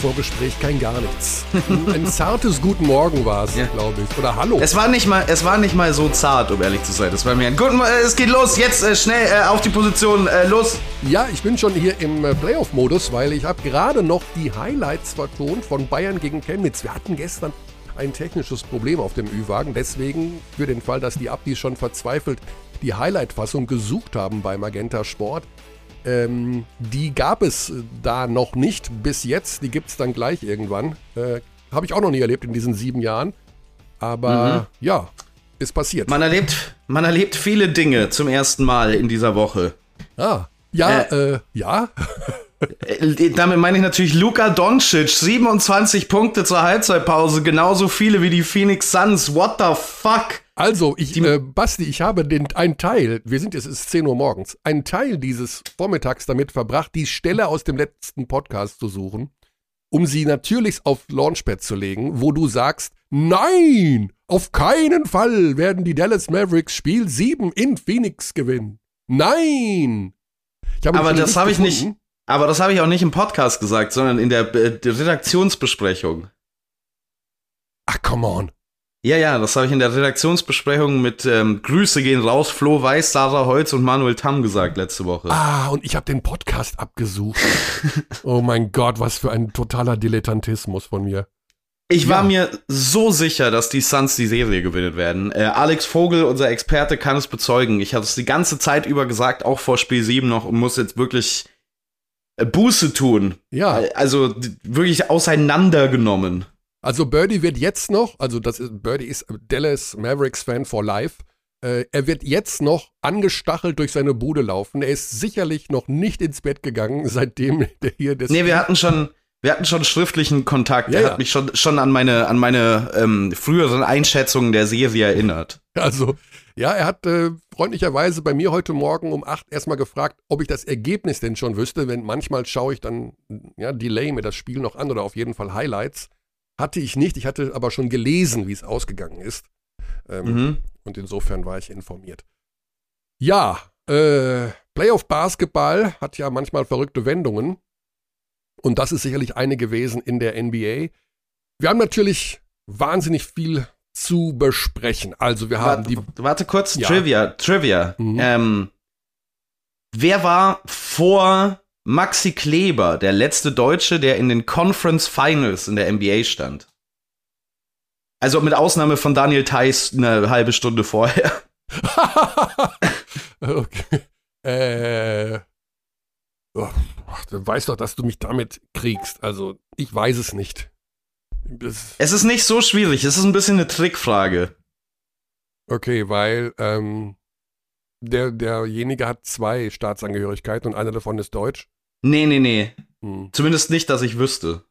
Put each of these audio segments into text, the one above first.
Vorgespräch kein gar nichts. Ein zartes Guten Morgen war es, Ja. glaube ich. Oder Hallo. Es war nicht mal, es war nicht mal so zart, um ehrlich zu sein. Das war mir ein guten, Mo- äh, es geht los, jetzt äh, schnell äh, auf die Position, äh, los. Ja, ich bin schon hier im äh, Playoff-Modus, weil ich habe gerade noch die Highlights vertont von Bayern gegen Chemnitz. Wir hatten gestern ein technisches Problem auf dem Ü-Wagen. Deswegen, für den Fall, dass die Abdis schon verzweifelt die Highlight-Fassung gesucht haben bei Magenta Sport, ähm, die gab es äh, da noch nicht bis jetzt. Die gibt es dann gleich irgendwann. Äh, habe ich auch noch nie erlebt in diesen sieben Jahren. Aber ja, ist passiert. Man erlebt, man erlebt viele Dinge zum ersten Mal in dieser Woche. ah, ja, äh, ja. Äh, damit meine ich natürlich Luka Doncic, 27 Punkte zur Halbzeitpause, genauso viele wie die Phoenix Suns. What the fuck? Also, ich, äh, Basti, ich habe den, einen Teil, wir sind jetzt, es ist 10 Uhr morgens, einen Teil dieses Vormittags damit verbracht, die Stelle aus dem letzten Podcast zu suchen, um sie natürlich auf Launchpad zu legen, wo du sagst, nein, auf keinen Fall werden die Dallas Mavericks Spiel 7 in Phoenix gewinnen. Nein! Aber das habe ich nicht, aber das habe ich auch nicht im Podcast gesagt, sondern in der, äh, der Redaktionsbesprechung. Ach, come on. Ja, ja, das habe ich in der Redaktionsbesprechung mit ähm, Grüße gehen raus, Flo Weiß, Sarah Holz und Manuel Tamm gesagt letzte Woche. Ah, und ich habe den Podcast abgesucht. oh mein Gott, was für ein totaler Dilettantismus von mir. Ich war Ja. mir so sicher, dass die Suns die Serie gewinnen werden. Äh, Alex Vogel, unser Experte, kann es bezeugen. Ich habe es die ganze Zeit über gesagt, auch vor Spiel 7 noch, und muss jetzt wirklich äh, Buße tun. Ja. Äh, Also wirklich auseinandergenommen. Also Birdie wird jetzt noch, also das ist, Birdie ist Dallas Mavericks Fan for life. Äh, er wird jetzt noch angestachelt durch seine Bude laufen. Er ist sicherlich noch nicht ins Bett gegangen, seitdem der hier das. Nee, wir hatten schon, wir hatten schon schriftlichen Kontakt. Ja, er ja. hat mich schon, schon an meine, an meine ähm, früheren Einschätzungen der Serie erinnert. Also, ja, er hat äh, freundlicherweise bei mir heute Morgen um 8 erstmal gefragt, ob ich das Ergebnis denn schon wüsste. Wenn manchmal schaue ich dann, ja, Delay mir das Spiel noch an oder auf jeden Fall Highlights. Hatte ich nicht, ich hatte aber schon gelesen, wie es ausgegangen ist. Ähm, Mhm. Und insofern war ich informiert. Ja, äh, Playoff Basketball hat ja manchmal verrückte Wendungen. Und das ist sicherlich eine gewesen in der NBA. Wir haben natürlich wahnsinnig viel zu besprechen. Also wir haben die. Warte, warte kurz, Ja. Trivia, Trivia. Mhm. Ähm, wer war vor Maxi Kleber der letzte Deutsche, der in den Conference Finals in der NBA stand? Also mit Ausnahme von Daniel Theiss eine halbe Stunde vorher. okay. Äh. Oh, du weißt doch, dass du mich damit kriegst. Also, ich weiß es nicht. Das, Es ist nicht so schwierig, es ist ein bisschen eine Trickfrage. okay, weil ähm, der, derjenige hat zwei Staatsangehörigkeiten und eine davon ist deutsch. Nee, nee, nee. Hm. Zumindest nicht, dass ich wüsste.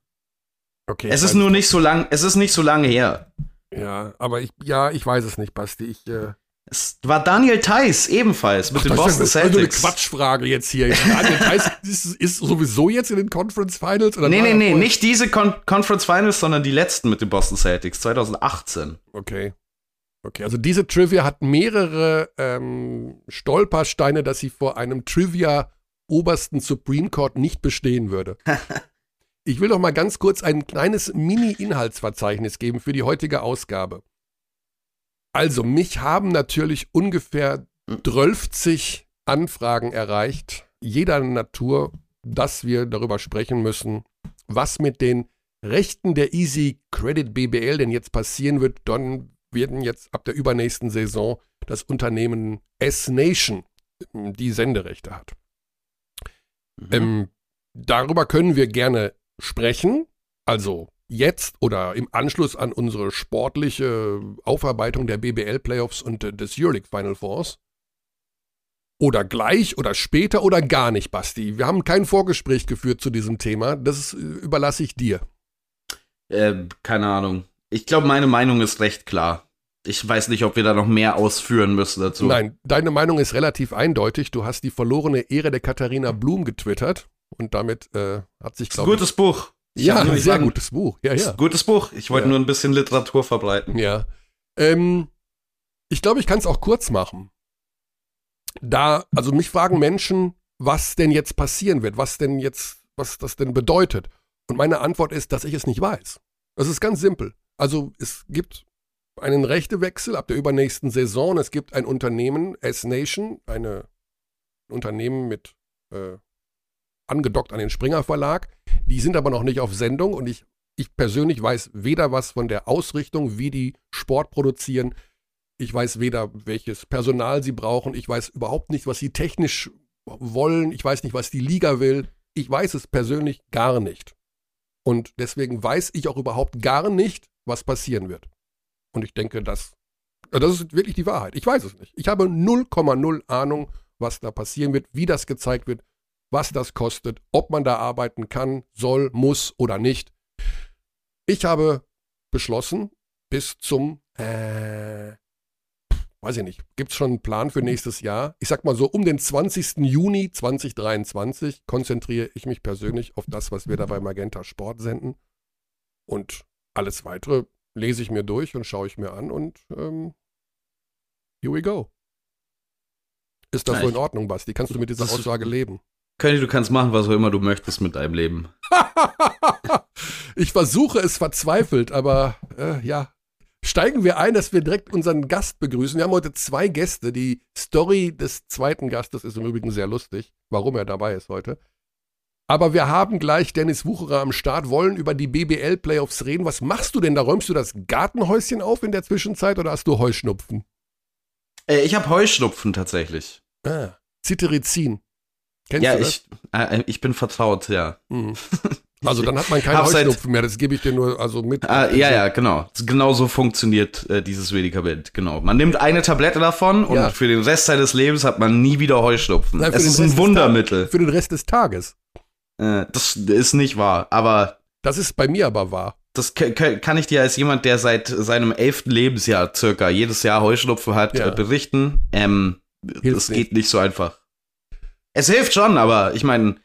Okay. Es ist weiß nur nicht so lang, es ist nicht so lange her. Ja, aber ich, ja, ich weiß es nicht, Basti. Ich, äh, Es war Daniel Theiss ebenfalls mit den das Boston ist also eine Celtics. Quatschfrage jetzt hier. Daniel Theiss ist, ist sowieso jetzt in den Conference Finals? Oder Nee, nee, nee, nicht diese Con Conference Finals, sondern die letzten mit den Boston Celtics 2018. Okay. Okay, also diese Trivia hat mehrere ähm, Stolpersteine, dass sie vor einem Trivia obersten Supreme Court nicht bestehen würde. ich will doch mal ganz kurz ein kleines Mini-Inhaltsverzeichnis geben für die heutige Ausgabe. Also, mich haben natürlich ungefähr 12 Anfragen erreicht, jeder Natur, dass wir darüber sprechen müssen, was mit den Rechten der Easy Credit BBL denn jetzt passieren wird, dann werden jetzt ab der übernächsten Saison das Unternehmen S-Nation die Senderechte hat. Ähm, darüber können wir gerne sprechen, also jetzt oder im Anschluss an unsere sportliche Aufarbeitung der BBL-Playoffs und des Euroleague Final Fours. Oder gleich oder später oder gar nicht, Basti. Wir haben kein Vorgespräch geführt zu diesem Thema. Das überlasse ich dir. Äh, keine Ahnung. Ich glaube, meine Meinung ist recht klar. Ich weiß nicht, ob wir da noch mehr ausführen müssen dazu. Nein, deine Meinung ist relativ eindeutig. Du hast die verlorene Ehre der Katharina Blum getwittert und damit äh, hat sich, Ist ein glaube gutes Buch. ich, ja, ein sehr sagen- gutes Buch. Ja, Ist ja. ein gutes Buch. Ich wollte Ja. nur ein bisschen Literatur verbreiten. Ja. Ähm, ich glaube, ich kann es auch kurz machen. Da, also mich fragen Menschen, was denn jetzt passieren wird, was denn jetzt, was das denn bedeutet. Und meine Antwort ist, dass ich es nicht weiß. Das ist ganz simpel. Also es gibt einen Rechtewechsel ab der übernächsten Saison. Es gibt ein Unternehmen, S-Nation, ein Unternehmen mit äh, angedockt an den Springer Verlag. Die sind aber noch nicht auf Sendung und ich, ich persönlich weiß weder was von der Ausrichtung, wie die Sport produzieren. Ich weiß weder, welches Personal sie brauchen. Ich weiß überhaupt nicht, was sie technisch wollen. Ich weiß nicht, was die Liga will. Ich weiß es persönlich gar nicht. Und deswegen weiß ich auch überhaupt gar nicht, was passieren wird. Und ich denke, das, das ist wirklich die Wahrheit. Ich weiß es nicht. Ich habe 0,0 Ahnung, was da passieren wird, wie das gezeigt wird, was das kostet, ob man da arbeiten kann, soll, muss oder nicht. Ich habe beschlossen, bis zum, äh, weiß ich nicht, gibt es schon einen Plan für nächstes Jahr? Ich sag mal so, um den 20. Juni 2023 konzentriere ich mich persönlich auf das, was wir da bei Magenta Sport senden. Und alles weitere lese ich mir durch und schaue ich mir an und ähm, here we go. Ist das ja, so in Ordnung, Basti? Kannst du mit dieser Aussage leben? Könnte, du kannst machen, was auch immer du möchtest mit deinem Leben. ich versuche es verzweifelt, aber äh, ja. Steigen wir ein, dass wir direkt unseren Gast begrüßen. Wir haben heute zwei Gäste. Die Story des zweiten Gastes ist im Übrigen sehr lustig, warum er dabei ist heute. Aber wir haben gleich Dennis Wucherer am Start, wollen über die BBL-Playoffs reden. Was machst du denn da? Räumst du das Gartenhäuschen auf in der Zwischenzeit oder hast du Heuschnupfen? Äh, ich habe Heuschnupfen tatsächlich. Ah, Cetirizin. Kennst ja, du das? Ich, äh, ich bin vertraut, ja. Mhm. Also dann hat man keinen Heuschnupfen mehr, das gebe ich dir nur also mit. Ah, ja, also ja, genau. Genau so funktioniert äh, dieses Medikament, genau. Man nimmt eine Tablette davon und ja. für den Rest seines Lebens hat man nie wieder Heuschnupfen. Nein, es ist ein Wundermittel. Für den Rest des Tages. Äh, das ist nicht wahr, aber. Das ist bei mir aber wahr. Das kann ich dir als jemand, der seit seinem elften Lebensjahr circa jedes Jahr Heuschnupfen hat, ja. äh, berichten. Ähm, das geht nicht so einfach. Es hilft schon, aber ich meine,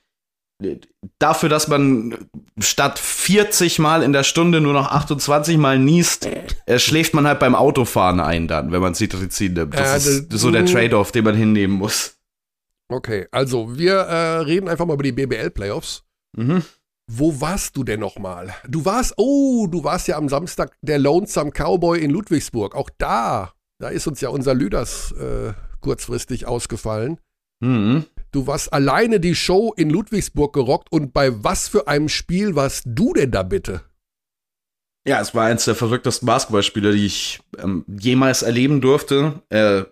dafür, dass man statt 40 Mal in der Stunde nur noch 28 Mal niest, äh, schläft man halt beim Autofahren ein dann, wenn man Citrizin nimmt. Das äh, ist so der Trade-off, den man hinnehmen muss. Okay, also wir äh, reden einfach mal über die BBL-Playoffs. Mhm. Wo warst du denn nochmal? Du warst, oh, du warst ja am Samstag der Lonesome Cowboy in Ludwigsburg. Auch da, da ist uns ja unser Lüders äh, kurzfristig ausgefallen. Mhm. Du warst alleine die Show in Ludwigsburg gerockt und bei was für einem Spiel warst du denn da bitte? Ja, es war eins der verrücktesten Basketballspiele, die ich ähm, jemals erleben durfte. Äh,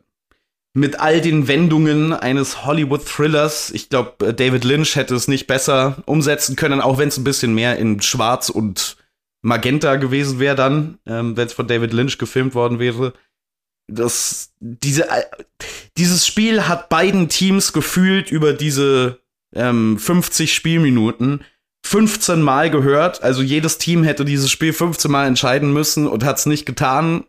mit all den Wendungen eines Hollywood-Thrillers. Ich glaube, äh, David Lynch hätte es nicht besser umsetzen können, auch wenn es ein bisschen mehr in Schwarz und Magenta gewesen wäre dann, ähm, wenn es von David Lynch gefilmt worden wäre das, diese, äh, dieses Spiel hat beiden Teams gefühlt über diese ähm, 50 Spielminuten 15 Mal gehört. Also jedes Team hätte dieses Spiel 15 Mal entscheiden müssen und hat es nicht getan.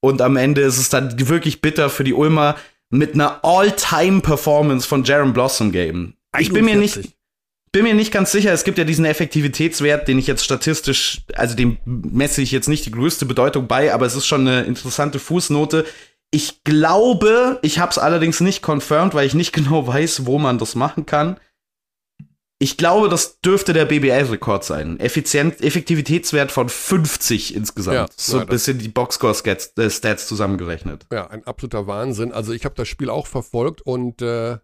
Und am Ende ist es dann wirklich bitter für die Ulmer mit einer All-Time-Performance von Jaron Blossom Game. Ich bin mir nicht, bin mir nicht ganz sicher. Es gibt ja diesen Effektivitätswert, den ich jetzt statistisch, also dem messe ich jetzt nicht die größte Bedeutung bei, aber es ist schon eine interessante Fußnote. Ich glaube, ich habe es allerdings nicht confirmed, weil ich nicht genau weiß, wo man das machen kann. Ich glaube, das dürfte der BBL-Rekord sein. Effizient, Effektivitätswert von 50 insgesamt. Ja, so ein bisschen die Boxscore-Stats äh, zusammengerechnet. Ja, ein absoluter Wahnsinn. Also ich habe das Spiel auch verfolgt und äh,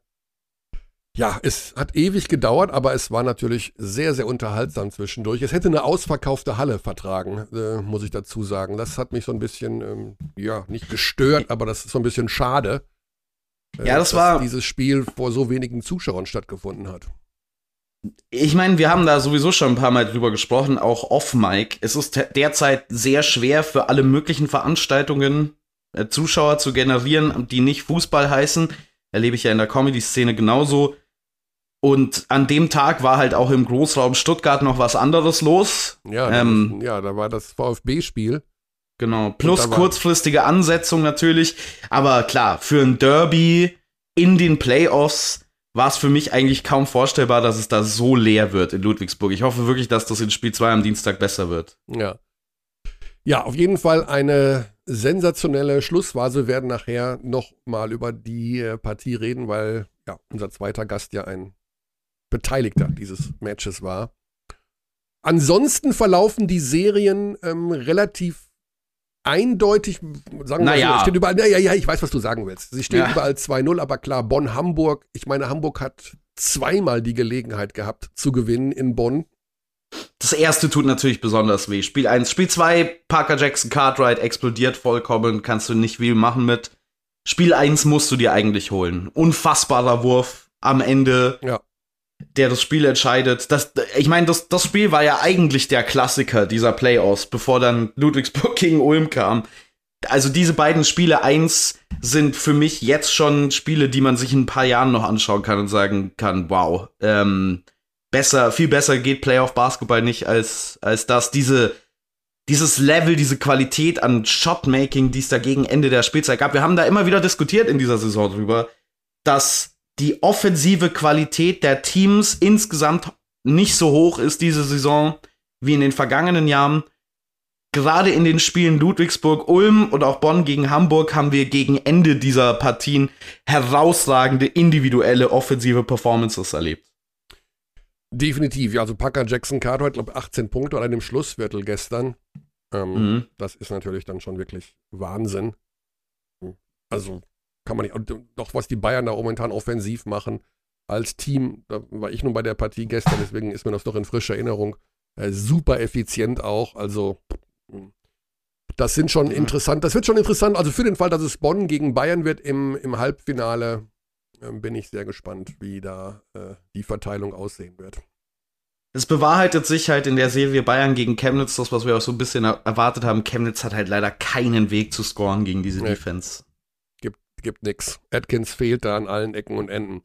ja, es hat ewig gedauert, aber es war natürlich sehr, sehr unterhaltsam zwischendurch. Es hätte eine ausverkaufte Halle vertragen, äh, muss ich dazu sagen. Das hat mich so ein bisschen, ähm, ja, nicht gestört, aber das ist so ein bisschen schade. Äh, ja, das dass war. dieses Spiel vor so wenigen Zuschauern stattgefunden hat. Ich meine, wir haben da sowieso schon ein paar Mal drüber gesprochen, auch off-Mic. Es ist derzeit sehr schwer für alle möglichen Veranstaltungen äh, Zuschauer zu generieren, die nicht Fußball heißen. Erlebe ich ja in der Comedy-Szene genauso und an dem Tag war halt auch im Großraum Stuttgart noch was anderes los. Ja, ähm, ja da war das VfB-Spiel. Genau, plus kurzfristige Ansetzung natürlich. Aber klar, für ein Derby in den Playoffs war es für mich eigentlich kaum vorstellbar, dass es da so leer wird in Ludwigsburg. Ich hoffe wirklich, dass das in Spiel 2 am Dienstag besser wird. Ja. Ja, auf jeden Fall eine sensationelle Schlussphase. Wir werden nachher noch mal über die äh, Partie reden, weil ja, unser zweiter Gast ja ein Beteiligter dieses Matches war. ansonsten verlaufen die Serien ähm, relativ eindeutig, sagen wir naja. mal so, steht überall, ja, ja, ja, ich weiß, was du sagen willst. Sie stehen Ja. überall 2-0, aber klar, Bonn-Hamburg, ich meine, Hamburg hat zweimal die Gelegenheit gehabt zu gewinnen in Bonn. Das erste tut natürlich besonders weh. Spiel 1, Spiel 2, Parker Jackson Cartwright explodiert vollkommen, kannst du nicht viel machen mit. Spiel 1 musst du dir eigentlich holen. Unfassbarer Wurf am Ende, Ja. Der das Spiel entscheidet. Das, ich meine, das, das Spiel war ja eigentlich der Klassiker dieser Playoffs, bevor dann Ludwigsburg gegen Ulm kam. Also diese beiden Spiele 1 sind für mich jetzt schon Spiele, die man sich in ein paar Jahren noch anschauen kann und sagen kann, wow, ähm, besser, viel besser geht Playoff Basketball nicht als, als das. Diese, dieses Level, diese Qualität an Shotmaking, die es da gegen Ende der Spielzeit gab. Wir haben da immer wieder diskutiert in dieser Saison drüber, dass die offensive Qualität der Teams insgesamt nicht so hoch ist diese Saison wie in den vergangenen Jahren. Gerade in den Spielen Ludwigsburg, Ulm und auch Bonn gegen Hamburg haben wir gegen Ende dieser Partien herausragende individuelle offensive Performances erlebt. Definitiv, ja, also Packer Jackson Cartwright, glaube 18 Punkte oder in dem Schlussviertel gestern. Ähm, Mhm. Das ist natürlich dann schon wirklich Wahnsinn. Also kann man nicht, und doch was die Bayern da momentan offensiv machen als Team, da war ich nun bei der Partie gestern, deswegen ist mir das doch in frischer Erinnerung. Äh, super effizient auch, also das sind schon interessant, das wird schon interessant, also für den Fall, dass es Bonn gegen Bayern wird im, im Halbfinale, ähm, bin ich sehr gespannt, wie da äh, die Verteilung aussehen wird. Es bewahrheitet sich halt in der Serie Bayern gegen Chemnitz, das, was wir auch so ein bisschen er- erwartet haben. Chemnitz hat halt leider keinen Weg zu scoren gegen diese Nee. Defense. Gibt, nix. Atkins fehlt da an allen Ecken und Enden.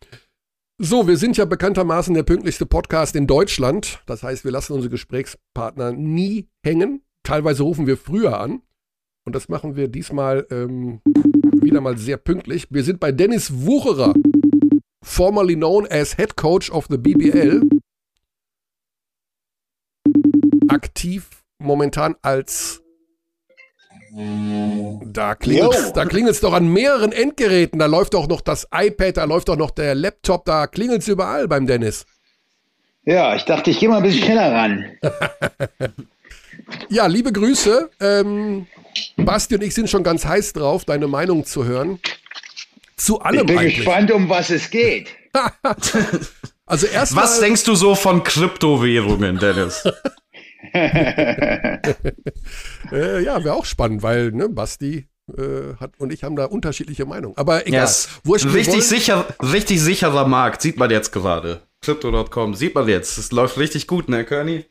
So, wir sind ja bekanntermaßen der pünktlichste Podcast in Deutschland. Das heißt, wir lassen unsere Gesprächspartner nie hängen. Teilweise rufen wir früher an. Und das machen wir diesmal ähm, wieder mal sehr pünktlich. Wir sind bei Dennis Wucherer, formerly known as Head Coach of the BBL. Aktiv momentan als da klingelt's, da klingelt's doch an mehreren Endgeräten. Da läuft doch noch das iPad, da läuft doch noch der Laptop, da klingelt's überall beim Dennis. Ja, ich dachte, ich gehe mal ein bisschen schneller ran. Ja, liebe Grüße. Ähm, Basti und ich sind schon ganz heiß drauf, deine Meinung zu hören. Zu Ich allem bin eigentlich. gespannt, um was es geht. Also erstmal. Was denkst du so von Kryptowährungen, Dennis? Äh, ja, wäre auch spannend, weil ne, Basti äh, hat und ich haben da unterschiedliche Meinungen. Aber egal. Yes. Wurscht, richtig, sicher, richtig sicherer Markt, sieht man jetzt gerade. Crypto.com, sieht man jetzt. Es läuft richtig gut, ne, Kearney?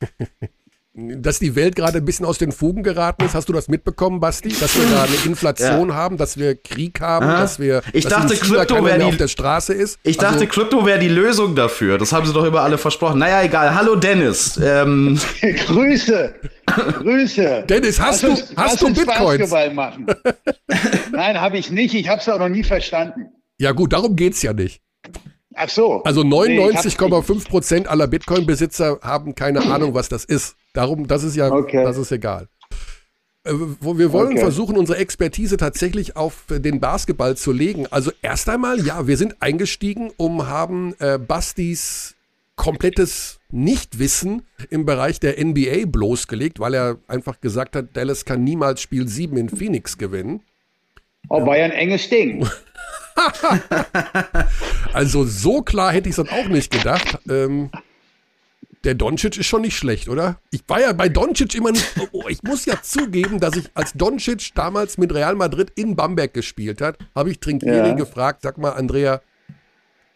dass die Welt gerade ein bisschen aus den Fugen geraten ist. Hast du das mitbekommen, Basti? Dass wir da eine Inflation haben, dass wir Krieg haben, Aha. dass wir Ich dass dachte, Krypto keiner wär mehr die- auf der Straße ist. Ich Also, dachte, Krypto wäre die Lösung dafür. Das haben sie doch immer alle versprochen. Naja, egal. Hallo, Dennis. Ähm, Grüße, Grüße. Dennis, hast Lass du, uns- hast du uns Bitcoins? Basketball machen. Nein, habe ich nicht. Ich habe es auch noch nie verstanden. Ja gut, darum geht's ja nicht. Ach so. Also Nee, ich hab's 99,5 Prozent aller Bitcoin-Besitzer haben keine Ahnung, was das ist. Darum, das ist ja, Okay. das ist egal. Äh, wo wir wollen Okay. versuchen, unsere Expertise tatsächlich auf den Basketball zu legen. Also erst einmal, ja, wir sind eingestiegen, um haben äh, Bastis komplettes Nichtwissen im Bereich der NBA bloßgelegt, weil er einfach gesagt hat, Dallas kann niemals Spiel 7 in Phoenix gewinnen. Oh, war ja ein enges Ding. Also so klar hätte ich es dann auch nicht gedacht. Ähm, der Doncic ist schon nicht schlecht, oder? Ich war ja bei Doncic immer nicht. Oh, oh, ich muss ja zugeben, dass ich als Doncic damals mit Real Madrid in Bamberg gespielt hat, habe ich Trinkieri Ja. gefragt, sag mal, Andrea,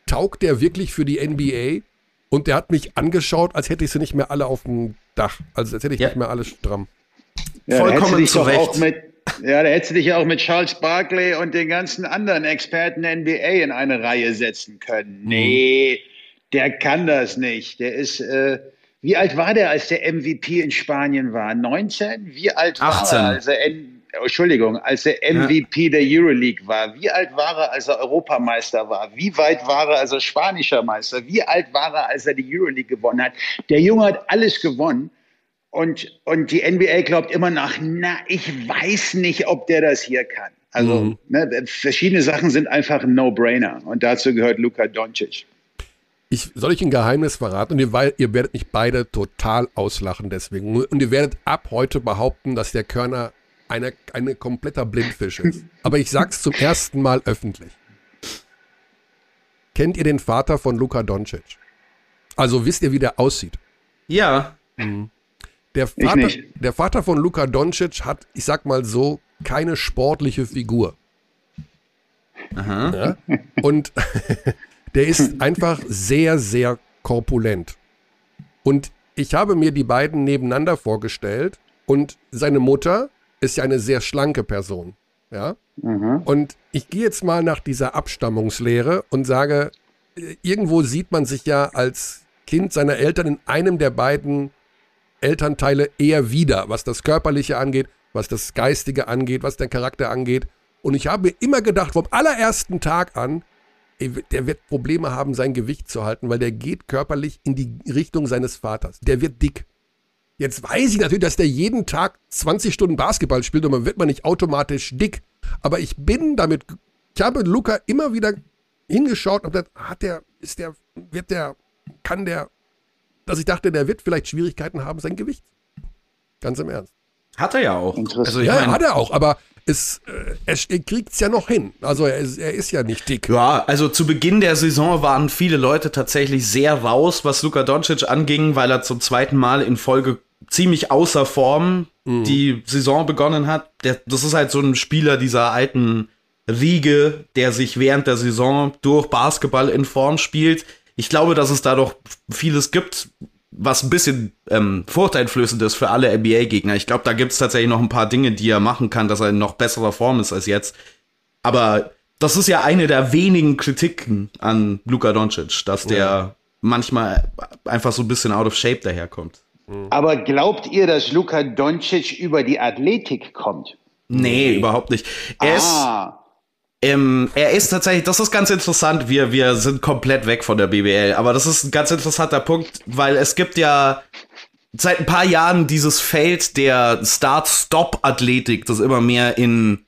taugt der wirklich für die NBA? Und der hat mich angeschaut, als hätte ich sie nicht mehr alle auf dem Dach. Also als hätte ich Ja. nicht mehr alle stramm. Ja, Vollkommen zu Recht. Ja, da hättest du dich ja auch mit Charles Barkley und den ganzen anderen Experten der NBA in eine Reihe setzen können. Nee, der kann das nicht. Der ist, äh, wie alt war der, als der MVP in Spanien war? 19? Wie alt war 18. er, als er, N oh, Entschuldigung, als er MVP der Euroleague war? Wie alt war er, als er Europameister war? Wie weit war er, als er spanischer Meister? Wie alt war er, als er die Euroleague gewonnen hat? Der Junge hat alles gewonnen. Und, und die NBA glaubt immer noch, na, ich weiß nicht, ob der das hier kann. Also Mhm. ne, verschiedene Sachen sind einfach ein No-Brainer. Und dazu gehört Luka Doncic. Ich, soll ich ein Geheimnis verraten? Und ihr, ihr werdet mich beide total auslachen deswegen. Und ihr werdet ab heute behaupten, dass der Körner eine, eine kompletter Blindfisch ist. Aber ich sag's zum ersten Mal öffentlich. Kennt ihr den Vater von Luka Doncic? Also wisst ihr, wie der aussieht? Ja. Mhm. Der Vater, der Vater von Luka Doncic hat, ich sag mal so, keine sportliche Figur. Aha. Ja? Und der ist einfach sehr, sehr korpulent. Und ich habe mir die beiden nebeneinander vorgestellt und seine Mutter ist ja eine sehr schlanke Person. Ja. Mhm. Und ich gehe jetzt mal nach dieser Abstammungslehre und sage, äh, irgendwo sieht man sich ja als Kind seiner Eltern in einem der beiden Elternteile eher wieder, was das Körperliche angeht, was das Geistige angeht, was den Charakter angeht. Und ich habe mir immer gedacht, vom allerersten Tag an, der wird Probleme haben, sein Gewicht zu halten, weil der geht körperlich in die Richtung seines Vaters. Der wird dick. Jetzt weiß ich natürlich, dass der jeden Tag 20 Stunden Basketball spielt und man wird man nicht automatisch dick. Aber ich bin damit, ich habe Luca immer wieder hingeschaut und gesagt, hat der, ist der, wird der, kann der, dass ich dachte, der wird vielleicht Schwierigkeiten haben, sein Gewicht. Ganz im Ernst. Hat er ja auch. Also, ja, hat er auch, aber es, äh, er, er kriegt es ja noch hin. Also er ist, er ist ja nicht dick. Ja, also zu Beginn der Saison waren viele Leute tatsächlich sehr raus, was Luka Doncic anging, weil er zum zweiten Mal in Folge ziemlich außer Form mhm. die Saison begonnen hat. Der, das ist halt so ein Spieler dieser alten Riege, der sich während der Saison durch Basketball in Form spielt. Ich glaube, dass es da doch vieles gibt, was ein bisschen ähm, vorteilflößend ist für alle NBA-Gegner. Ich glaube, da gibt es tatsächlich noch ein paar Dinge, die er machen kann, dass er in noch besserer Form ist als jetzt. Aber das ist ja eine der wenigen Kritiken an Luka Doncic, dass der ja. manchmal einfach so ein bisschen out of shape daherkommt. Mhm. Aber glaubt ihr, dass Luka Doncic über die Athletik kommt? Nee, überhaupt nicht. Er ah. ist. Ähm, er ist tatsächlich, das ist ganz interessant, wir, wir sind komplett weg von der BBL, aber das ist ein ganz interessanter Punkt, weil es gibt ja seit ein paar Jahren dieses Feld der Start-Stop-Athletik, das immer mehr in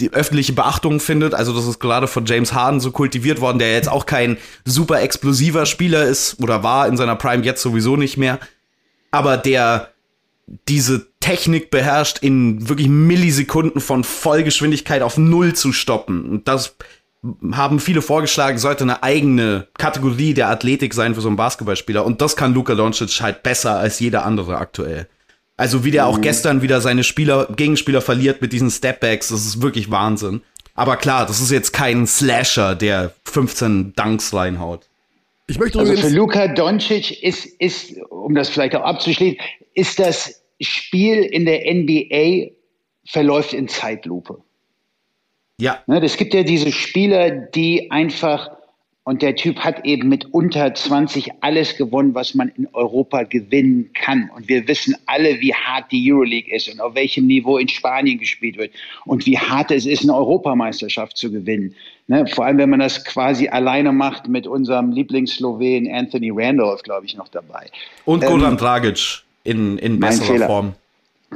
die öffentliche Beachtung findet. Also das ist gerade von James Harden so kultiviert worden, der jetzt auch kein super explosiver Spieler ist oder war in seiner Prime jetzt sowieso nicht mehr aber der diese Technik beherrscht, in wirklich Millisekunden von Vollgeschwindigkeit auf Null zu stoppen. Und das haben viele vorgeschlagen, sollte eine eigene Kategorie der Athletik sein für so einen Basketballspieler. Und das kann Luka Doncic halt besser als jeder andere aktuell. Also wie der auch mhm. gestern wieder seine Spieler, Gegenspieler verliert mit diesen Stepbacks, das ist wirklich Wahnsinn. Aber klar, das ist jetzt kein Slasher, der 15 Dunks reinhaut. Ich möchte also für Luka Doncic ist, ist, um das vielleicht auch abzuschließen, ist das Spiel in der NBA verläuft in Zeitlupe. Ja. Ne, es gibt ja diese Spieler, die einfach und der Typ hat eben mit unter 20 alles gewonnen, was man in Europa gewinnen kann. Und wir wissen alle, wie hart die Euroleague ist und auf welchem Niveau in Spanien gespielt wird und wie hart es ist, eine Europameisterschaft zu gewinnen. Ne? Vor allem, wenn man das quasi alleine macht mit unserem Lieblingsslowen Anthony Randolph, glaube ich, noch dabei. Und Goran ähm, Dragic in, in besserer Form.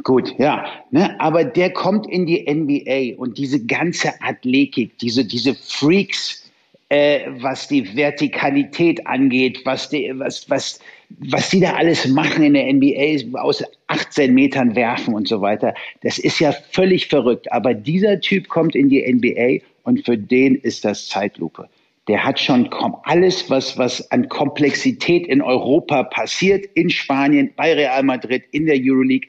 Gut, ja. Ne? Aber der kommt in die NBA und diese ganze Athletik, diese, diese Freaks, äh, was die Vertikalität angeht, was die, was, was, was die da alles machen in der NBA, aus 18 Metern werfen und so weiter. Das ist ja völlig verrückt. Aber dieser Typ kommt in die NBA und für den ist das Zeitlupe. Der hat schon alles, was, was an Komplexität in Europa passiert, in Spanien, bei Real Madrid, in der Euroleague,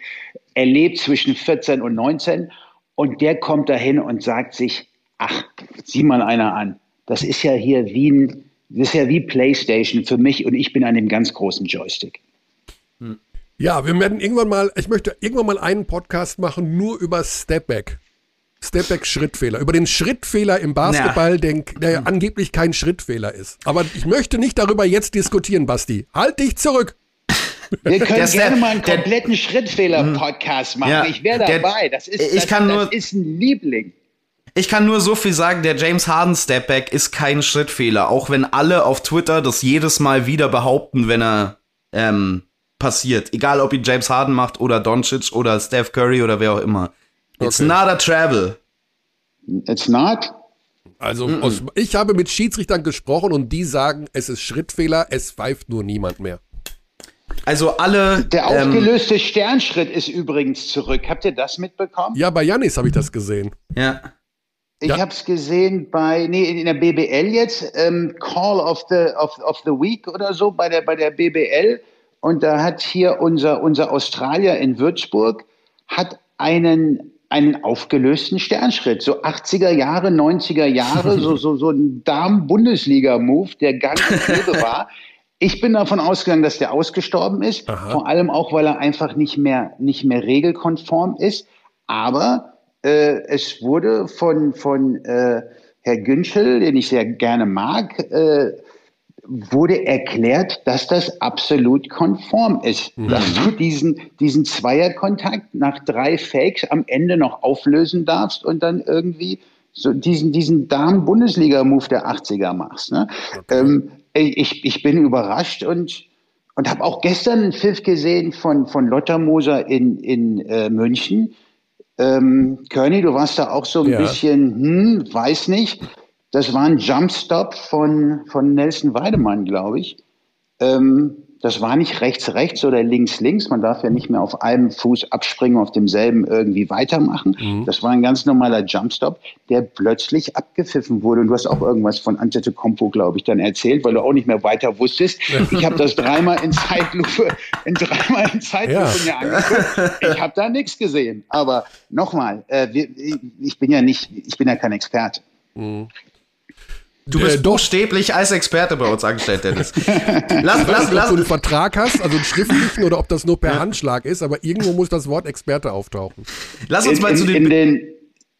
erlebt zwischen 14 und 19. Und der kommt dahin und sagt sich, ach, sieh mal einer an das ist ja hier wie ein, das ist ja wie PlayStation für mich und ich bin an dem ganz großen Joystick. Ja, wir werden irgendwann mal, ich möchte irgendwann mal einen Podcast machen, nur über Stepback. Stepback-Schrittfehler. Über den Schrittfehler im Basketball, ja. der, der hm. angeblich kein Schrittfehler ist. Aber ich möchte nicht darüber jetzt diskutieren, Basti. Halt dich zurück. Wir können der gerne mal einen kompletten Schrittfehler-Podcast machen. Ja, ich wäre dabei. Das ist, ich das, kann nur, das ist ein Liebling. Ich kann nur so viel sagen, der James Harden Stepback ist kein Schrittfehler, auch wenn alle auf Twitter das jedes Mal wieder behaupten, wenn er ähm, passiert. Egal, ob ihn James Harden macht oder Doncic oder Steph Curry oder wer auch immer. It's okay. not a travel. It's not? Also mm -mm. Aus, ich habe mit Schiedsrichtern gesprochen und die sagen, es ist Schrittfehler, es pfeift nur niemand mehr. Also alle. Der ähm, aufgelöste ähm, Sternschritt ist übrigens zurück. Habt ihr das mitbekommen? Ja, bei Janis habe ich das gesehen. Ja. Ich ja. habe es gesehen bei, nee, in der BBL jetzt, ähm, Call of the, of, of the Week oder so, bei der, bei der BBL. Und da hat hier unser, unser Australier in Würzburg, hat einen, einen aufgelösten Sternschritt. So 80er Jahre, 90er Jahre, so, so, so ein Damen-Bundesliga-Move, der gang und war. Ich bin davon ausgegangen, dass der ausgestorben ist. Aha. Vor allem auch, weil er einfach nicht mehr, nicht mehr regelkonform ist. Aber äh, es wurde von, von äh, Herr Günschel, den ich sehr gerne mag, äh, wurde erklärt, dass das absolut konform ist. Mhm. Dass du diesen, diesen Zweierkontakt nach drei Fakes am Ende noch auflösen darfst und dann irgendwie so diesen, diesen Damen-Bundesliga-Move der 80er machst. Ne? Okay. Ähm, ich, ich bin überrascht und, und habe auch gestern einen Pfiff gesehen von, von Lotta Moser in, in äh, München. Ähm, Körny, du warst da auch so ein ja. bisschen, hm, weiß nicht. Das war ein Jumpstop von, von Nelson Weidemann, glaube ich. Ähm, das war nicht rechts, rechts oder links, links. Man darf ja nicht mehr auf einem Fuß abspringen, auf demselben irgendwie weitermachen. Mhm. Das war ein ganz normaler Jumpstop, der plötzlich abgepfiffen wurde. Und du hast auch irgendwas von Antetokounmpo, glaube ich, dann erzählt, weil du auch nicht mehr weiter wusstest. Ich habe das dreimal in Zeitlupe, in dreimal in Zeitlupe ja. mir angeguckt. Ich habe da nichts gesehen. Aber nochmal, äh, ich bin ja nicht, ich bin ja kein Experte. Mhm. Du bist äh, buchstäblich als Experte bei uns angestellt, Dennis. lass, lass, lass. Ob du einen Vertrag hast, also einen schriftlichen oder ob das nur per Handschlag ist, aber irgendwo muss das Wort Experte auftauchen. Lass uns in, mal zu den, in den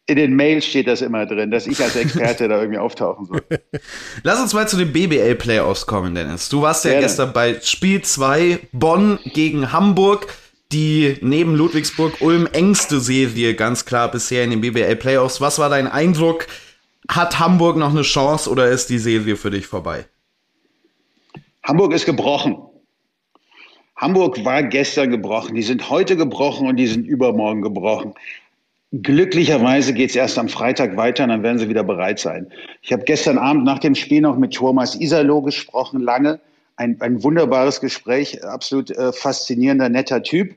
in den Mails steht das immer drin, dass ich als Experte da irgendwie auftauchen soll. Lass uns mal zu den BBL-Playoffs kommen, Dennis. Du warst ja Gerne. gestern bei Spiel 2 Bonn gegen Hamburg, die neben Ludwigsburg Ulm engste Serie ganz klar bisher in den BBL-Playoffs. Was war dein Eindruck? Hat Hamburg noch eine Chance oder ist die Serie für dich vorbei? Hamburg ist gebrochen. Hamburg war gestern gebrochen. Die sind heute gebrochen und die sind übermorgen gebrochen. Glücklicherweise geht es erst am Freitag weiter und dann werden sie wieder bereit sein. Ich habe gestern Abend nach dem Spiel noch mit Thomas Isalo gesprochen, lange. Ein, ein wunderbares Gespräch, absolut äh, faszinierender, netter Typ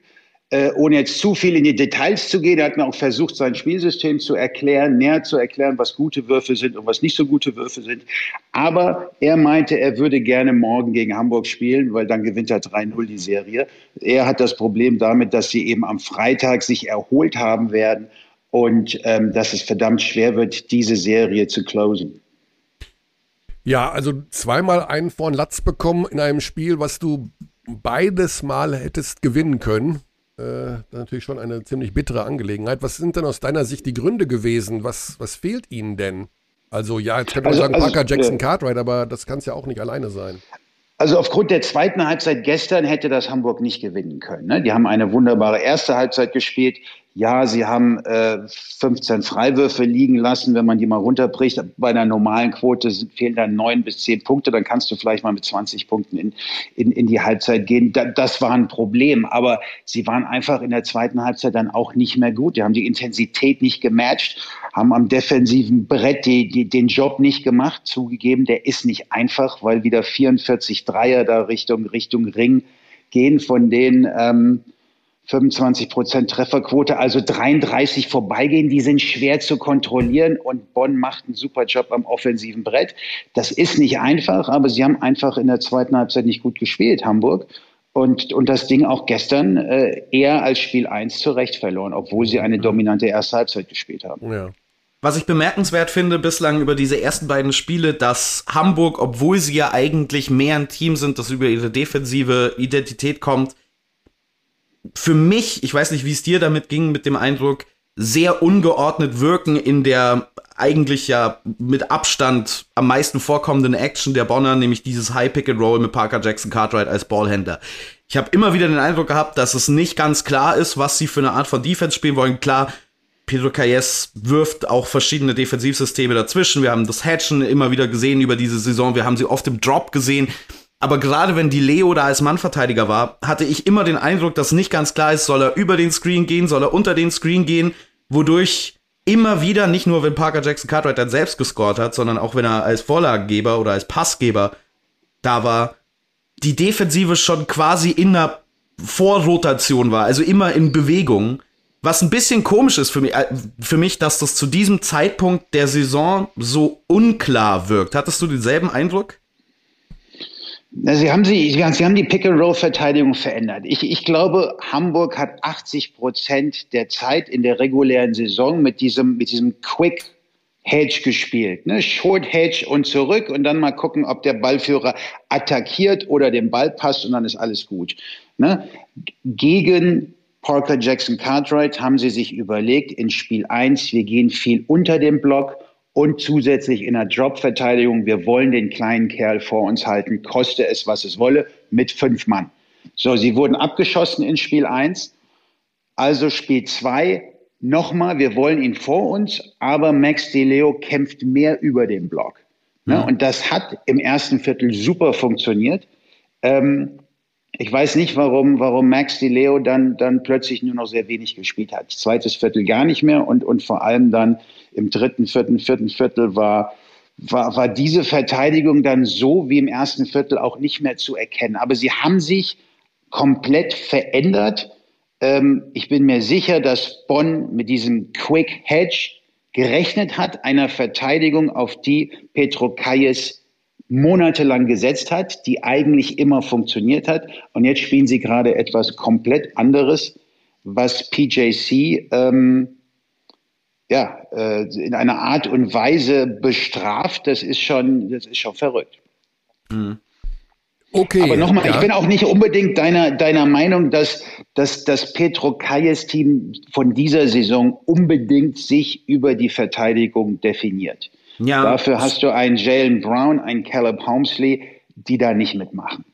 äh, ohne jetzt zu viel in die Details zu gehen, er hat mir auch versucht, sein Spielsystem zu erklären, näher zu erklären, was gute Würfe sind und was nicht so gute Würfe sind. Aber er meinte, er würde gerne morgen gegen Hamburg spielen, weil dann gewinnt er 3-0 die Serie. Er hat das Problem damit, dass sie eben am Freitag sich erholt haben werden und ähm, dass es verdammt schwer wird, diese Serie zu closen. Ja, also zweimal einen von Latz bekommen in einem Spiel, was du beides Mal hättest gewinnen können äh, natürlich schon eine ziemlich bittere Angelegenheit. Was sind denn aus deiner Sicht die Gründe gewesen? Was, was fehlt ihnen denn? Also ja, jetzt könnte man also, sagen also, Parker Jackson äh, Cartwright, aber das kann es ja auch nicht alleine sein. Also aufgrund der zweiten Halbzeit gestern hätte das Hamburg nicht gewinnen können. Ne? Die haben eine wunderbare erste Halbzeit gespielt. Ja, sie haben äh, 15 Freiwürfe liegen lassen. Wenn man die mal runterbricht, bei einer normalen Quote fehlen dann neun bis zehn Punkte. Dann kannst du vielleicht mal mit 20 Punkten in, in, in die Halbzeit gehen. Da, das war ein Problem. Aber sie waren einfach in der zweiten Halbzeit dann auch nicht mehr gut. Die haben die Intensität nicht gematcht, haben am defensiven Brett die, die, den Job nicht gemacht. Zugegeben, der ist nicht einfach, weil wieder 44 Dreier da Richtung, Richtung Ring gehen, von denen ähm, 25 Prozent Trefferquote, also 33 vorbeigehen, die sind schwer zu kontrollieren und Bonn macht einen super Job am offensiven Brett. Das ist nicht einfach, aber sie haben einfach in der zweiten Halbzeit nicht gut gespielt, Hamburg. Und, und das Ding auch gestern äh, eher als Spiel 1 zu Recht verloren, obwohl sie eine dominante erste Halbzeit gespielt haben. Ja. Was ich bemerkenswert finde bislang über diese ersten beiden Spiele, dass Hamburg, obwohl sie ja eigentlich mehr ein Team sind, das über ihre defensive Identität kommt, für mich, ich weiß nicht, wie es dir damit ging, mit dem Eindruck, sehr ungeordnet wirken in der eigentlich ja mit Abstand am meisten vorkommenden Action der Bonner, nämlich dieses High Pick and Roll mit Parker Jackson Cartwright als Ballhändler. Ich habe immer wieder den Eindruck gehabt, dass es nicht ganz klar ist, was sie für eine Art von Defense spielen wollen. Klar, Pedro Calles wirft auch verschiedene Defensivsysteme dazwischen. Wir haben das Hatchen immer wieder gesehen über diese Saison. Wir haben sie oft im Drop gesehen. Aber gerade wenn die Leo da als Mannverteidiger war, hatte ich immer den Eindruck, dass nicht ganz klar ist, soll er über den Screen gehen, soll er unter den Screen gehen, wodurch immer wieder, nicht nur wenn Parker Jackson Cartwright dann selbst gescored hat, sondern auch wenn er als Vorlagengeber oder als Passgeber da war, die Defensive schon quasi in der Vorrotation war, also immer in Bewegung. Was ein bisschen komisch ist für mich, äh, für mich, dass das zu diesem Zeitpunkt der Saison so unklar wirkt. Hattest du denselben Eindruck? Sie haben, sie, sie haben die Pick-and-Roll-Verteidigung verändert. Ich, ich glaube, Hamburg hat 80 Prozent der Zeit in der regulären Saison mit diesem, mit diesem Quick Hedge gespielt. Ne? Short Hedge und zurück und dann mal gucken, ob der Ballführer attackiert oder den Ball passt und dann ist alles gut. Ne? Gegen Parker Jackson Cartwright haben sie sich überlegt, in Spiel 1, wir gehen viel unter dem Block und zusätzlich in der Dropverteidigung, wir wollen den kleinen Kerl vor uns halten, koste es, was es wolle, mit fünf Mann. So, sie wurden abgeschossen in Spiel 1. Also Spiel 2, nochmal, wir wollen ihn vor uns, aber Max DeLeo kämpft mehr über den Block. Ne? Mhm. Und das hat im ersten Viertel super funktioniert. Ähm, ich weiß nicht, warum, warum Max DeLeo dann, dann plötzlich nur noch sehr wenig gespielt hat. Zweites Viertel gar nicht mehr und, und vor allem dann im dritten, vierten, vierten Viertel war, war, war diese Verteidigung dann so wie im ersten Viertel auch nicht mehr zu erkennen. Aber sie haben sich komplett verändert. Ähm, ich bin mir sicher, dass Bonn mit diesem Quick Hedge gerechnet hat, einer Verteidigung, auf die Petro Kayes monatelang gesetzt hat, die eigentlich immer funktioniert hat. Und jetzt spielen sie gerade etwas komplett anderes, was PJC ähm, ja, äh, in einer Art und Weise bestraft, das ist schon, das ist schon verrückt. Mhm. Okay. Aber nochmal, ja. ich bin auch nicht unbedingt deiner, deiner Meinung, dass, dass das Petro Kayes Team von dieser Saison unbedingt sich über die Verteidigung definiert. Ja. Dafür hast du einen Jalen Brown, einen Caleb Holmesley, die da nicht mitmachen.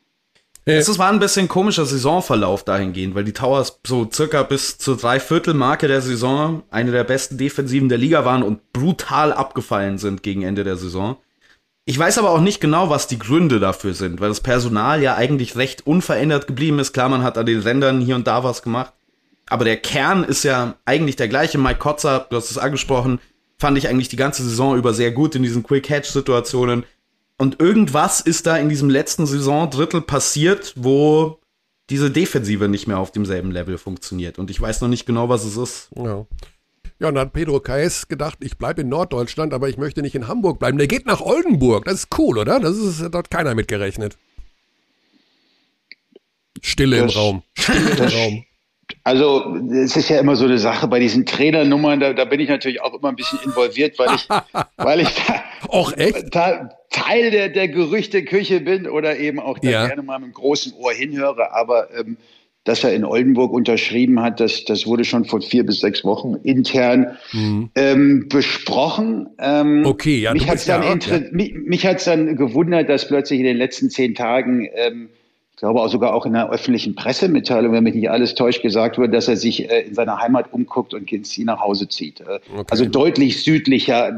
Es war ein bisschen komischer Saisonverlauf dahingehend, weil die Towers so circa bis zur Dreiviertelmarke der Saison eine der besten Defensiven der Liga waren und brutal abgefallen sind gegen Ende der Saison. Ich weiß aber auch nicht genau, was die Gründe dafür sind, weil das Personal ja eigentlich recht unverändert geblieben ist. Klar, man hat an den Rändern hier und da was gemacht. Aber der Kern ist ja eigentlich der gleiche. Mike Kotzer, du hast es angesprochen, fand ich eigentlich die ganze Saison über sehr gut in diesen Quick-Catch-Situationen. Und irgendwas ist da in diesem letzten Saisondrittel passiert, wo diese Defensive nicht mehr auf demselben Level funktioniert. Und ich weiß noch nicht genau, was es ist. Ja. Ja, und dann hat Pedro Caes gedacht, ich bleibe in Norddeutschland, aber ich möchte nicht in Hamburg bleiben. Der geht nach Oldenburg. Das ist cool, oder? Das ist dort keiner mitgerechnet. Stille das, im Raum. Stille im Raum. Also es ist ja immer so eine Sache bei diesen Trainernummern, da, da bin ich natürlich auch immer ein bisschen involviert, weil ich, weil ich da, auch echt? Teil der, der Gerüchteküche bin oder eben auch da ja. gerne mal mit dem großen Ohr hinhöre. Aber ähm, dass er in Oldenburg unterschrieben hat, das, das wurde schon vor vier bis sechs Wochen intern mhm. ähm, besprochen. Ähm, okay, ja. Mich hat es dann, ja, mich, mich hat's dann gewundert, dass plötzlich in den letzten zehn Tagen ähm, ich glaube auch sogar auch in der öffentlichen Pressemitteilung, wenn mich nicht alles täuscht, gesagt wird, dass er sich äh, in seiner Heimat umguckt und ins Ziel nach Hause zieht. Äh, okay. Also deutlich südlicher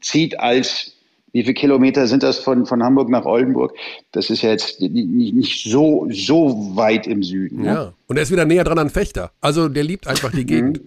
zieht als wie viele Kilometer sind das von, von Hamburg nach Oldenburg? Das ist ja jetzt nicht, nicht so, so weit im Süden. Ne? Ja, und er ist wieder näher dran an Fechter. Also der liebt einfach die Gegend.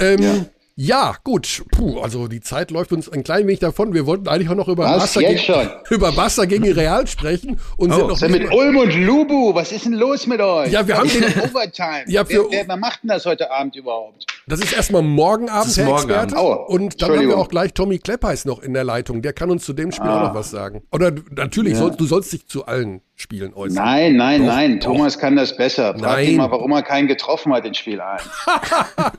ähm, ja. Ja, gut. Puh, also die Zeit läuft uns ein klein wenig davon. Wir wollten eigentlich auch noch über Barca, gegen, über Barca gegen Real sprechen. Und oh, sind noch mit Ulm und Lubu, was ist denn los mit euch? Ja, wir haben den Overtime. Ja, für, wer, wer macht denn das heute Abend überhaupt? Das ist erstmal morgen Abend, Herr morgen Experte. Abend. Oh, und dann haben wir auch gleich Tommy Kleppeis noch in der Leitung. Der kann uns zu dem Spiel ah. auch noch was sagen. Oder natürlich, ja. soll, du sollst dich zu allen Spielen äußern. Nein, nein, doch, nein. Doch. Thomas kann das besser. Frag nein. ihn mal, warum er keinen getroffen hat in Spiel 1.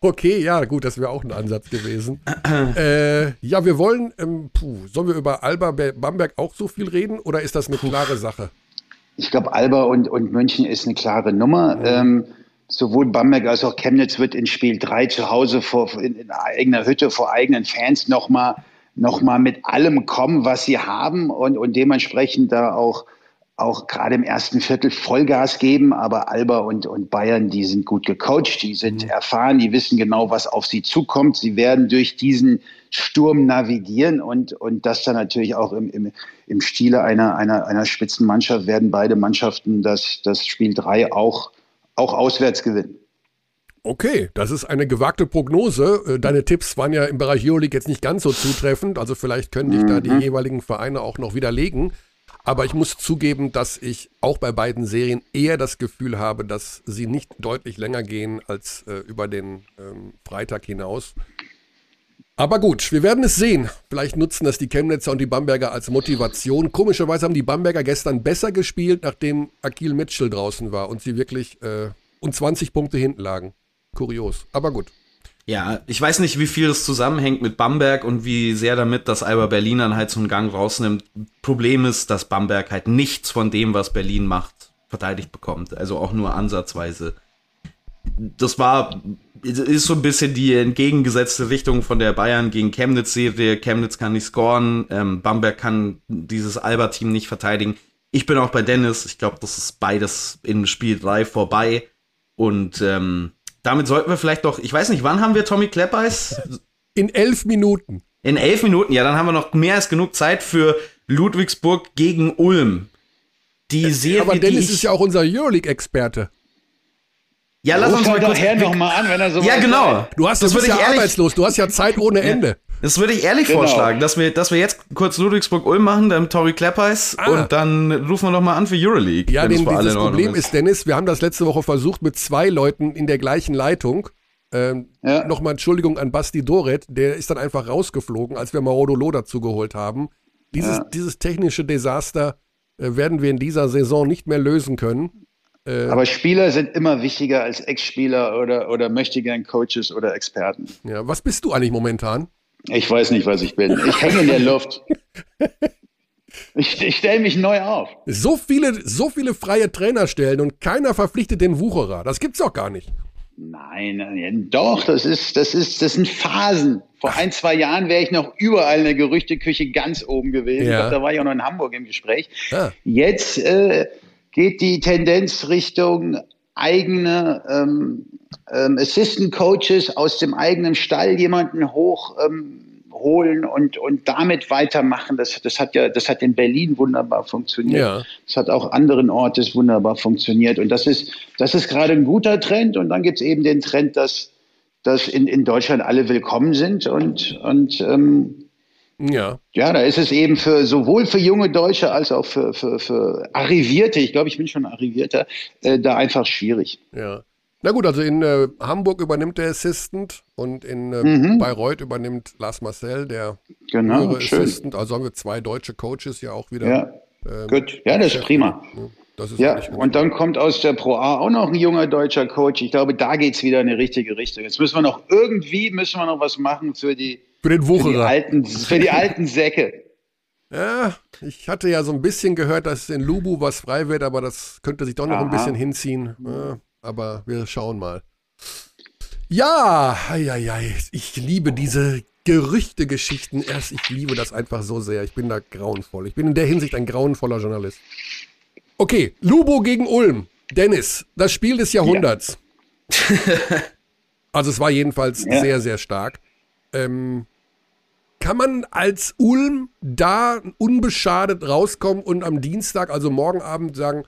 Okay, ja, gut, das wäre auch ein Ansatz gewesen. äh, ja, wir wollen, ähm, puh, sollen wir über Alba Bamberg auch so viel reden oder ist das eine klare Sache? Ich glaube, Alba und, und München ist eine klare Nummer. Mhm. Ähm, sowohl Bamberg als auch Chemnitz wird in Spiel 3 zu Hause vor, in, in eigener Hütte vor eigenen Fans nochmal noch mal mit allem kommen, was sie haben und, und dementsprechend da auch auch gerade im ersten Viertel Vollgas geben, aber Alba und, und Bayern, die sind gut gecoacht, die sind mhm. erfahren, die wissen genau, was auf sie zukommt. Sie werden durch diesen Sturm navigieren und, und das dann natürlich auch im, im, im Stile einer, einer, einer Spitzenmannschaft werden beide Mannschaften das, das Spiel drei auch, auch auswärts gewinnen. Okay, das ist eine gewagte Prognose. Äh, deine Tipps waren ja im Bereich Euroleague jetzt nicht ganz so zutreffend, also vielleicht können dich mhm. da die mhm. jeweiligen Vereine auch noch widerlegen. Aber ich muss zugeben, dass ich auch bei beiden Serien eher das Gefühl habe, dass sie nicht deutlich länger gehen als äh, über den ähm, Freitag hinaus. Aber gut, wir werden es sehen. Vielleicht nutzen das die Chemnitzer und die Bamberger als Motivation. Komischerweise haben die Bamberger gestern besser gespielt, nachdem Akil Mitchell draußen war und sie wirklich äh, und 20 Punkte hinten lagen. Kurios, aber gut. Ja, ich weiß nicht, wie viel das zusammenhängt mit Bamberg und wie sehr damit, dass Alba Berlin dann halt so einen Gang rausnimmt. Problem ist, dass Bamberg halt nichts von dem, was Berlin macht, verteidigt bekommt. Also auch nur ansatzweise. Das war, ist so ein bisschen die entgegengesetzte Richtung von der Bayern gegen Chemnitz-Serie. Chemnitz kann nicht scoren, ähm, Bamberg kann dieses Alba-Team nicht verteidigen. Ich bin auch bei Dennis. Ich glaube, das ist beides im Spiel 3 vorbei. Und ähm, damit sollten wir vielleicht doch, ich weiß nicht, wann haben wir Tommy Kleppeis? In elf Minuten. In elf Minuten, ja, dann haben wir noch mehr als genug Zeit für Ludwigsburg gegen Ulm. Die Serie, Aber Dennis ist ja auch unser Euroleague-Experte. Ja, lass uns mal kurz. Her noch mal an, wenn er so Ja, genau. Du hast, das du bist ja ehrlich, arbeitslos. Du hast ja Zeit ohne Ende. Das würde ich ehrlich genau. vorschlagen, dass wir, dass wir jetzt kurz Ludwigsburg-Ulm machen, dann Tori Kleppeis ah. und dann rufen wir noch mal an für Euroleague. Ja, denn dieses Problem ist. ist, Dennis, wir haben das letzte Woche versucht mit zwei Leuten in der gleichen Leitung. Ähm, ja. Nochmal Entschuldigung an Basti Doret, der ist dann einfach rausgeflogen, als wir Marodolo dazu geholt haben. Dieses, ja. dieses technische Desaster äh, werden wir in dieser Saison nicht mehr lösen können. Äh, Aber Spieler sind immer wichtiger als Ex-Spieler oder, oder möchtegern Coaches oder Experten. Ja, was bist du eigentlich momentan? Ich weiß nicht, was ich bin. Ich hänge in der Luft. Ich, ich stelle mich neu auf. So viele, so viele freie Trainerstellen und keiner verpflichtet den Wucherer. Das gibt's doch gar nicht. Nein, doch, das ist, das ist, das sind Phasen. Vor ein, zwei Jahren wäre ich noch überall in der Gerüchteküche ganz oben gewesen. Ja. Glaub, da war ich auch noch in Hamburg im Gespräch. Ja. Jetzt äh, geht die Tendenz Richtung eigene ähm, ähm, Assistant Coaches aus dem eigenen Stall jemanden hochholen ähm, und, und damit weitermachen. Das, das hat ja, das hat in Berlin wunderbar funktioniert. Ja. Das hat auch anderen Orten wunderbar funktioniert. Und das ist, das ist gerade ein guter Trend. Und dann gibt es eben den Trend, dass, dass in, in Deutschland alle willkommen sind und, und ähm, ja. Ja, da ist es eben für sowohl für junge Deutsche als auch für, für, für Arrivierte, ich glaube, ich bin schon Arrivierter, äh, da einfach schwierig. Ja. Na gut, also in äh, Hamburg übernimmt der Assistant und in äh, mhm. Bayreuth übernimmt Lars Marcel, der genau, Assistant. Also haben wir zwei deutsche Coaches ja auch wieder. Ja, ähm, gut. Ja, das ist prima. Das ist ja, und dann kommt aus der Pro A auch noch ein junger deutscher Coach. Ich glaube, da geht es wieder in die richtige Richtung. Jetzt müssen wir noch irgendwie, müssen wir noch was machen für die, für den Wucherer. Für die alten, für die alten Säcke. Ja, ich hatte ja so ein bisschen gehört, dass in Lubu was frei wird, aber das könnte sich doch noch Aha. ein bisschen hinziehen. Ja, aber wir schauen mal. Ja, ja, ja, ich liebe diese Gerüchte-Geschichten. Erst, ich liebe das einfach so sehr. Ich bin da grauenvoll. Ich bin in der Hinsicht ein grauenvoller Journalist. Okay, Lubo gegen Ulm. Dennis, das Spiel des Jahrhunderts. Ja. also es war jedenfalls ja. sehr, sehr stark. Ähm, kann man als Ulm da unbeschadet rauskommen und am Dienstag, also morgen Abend, sagen,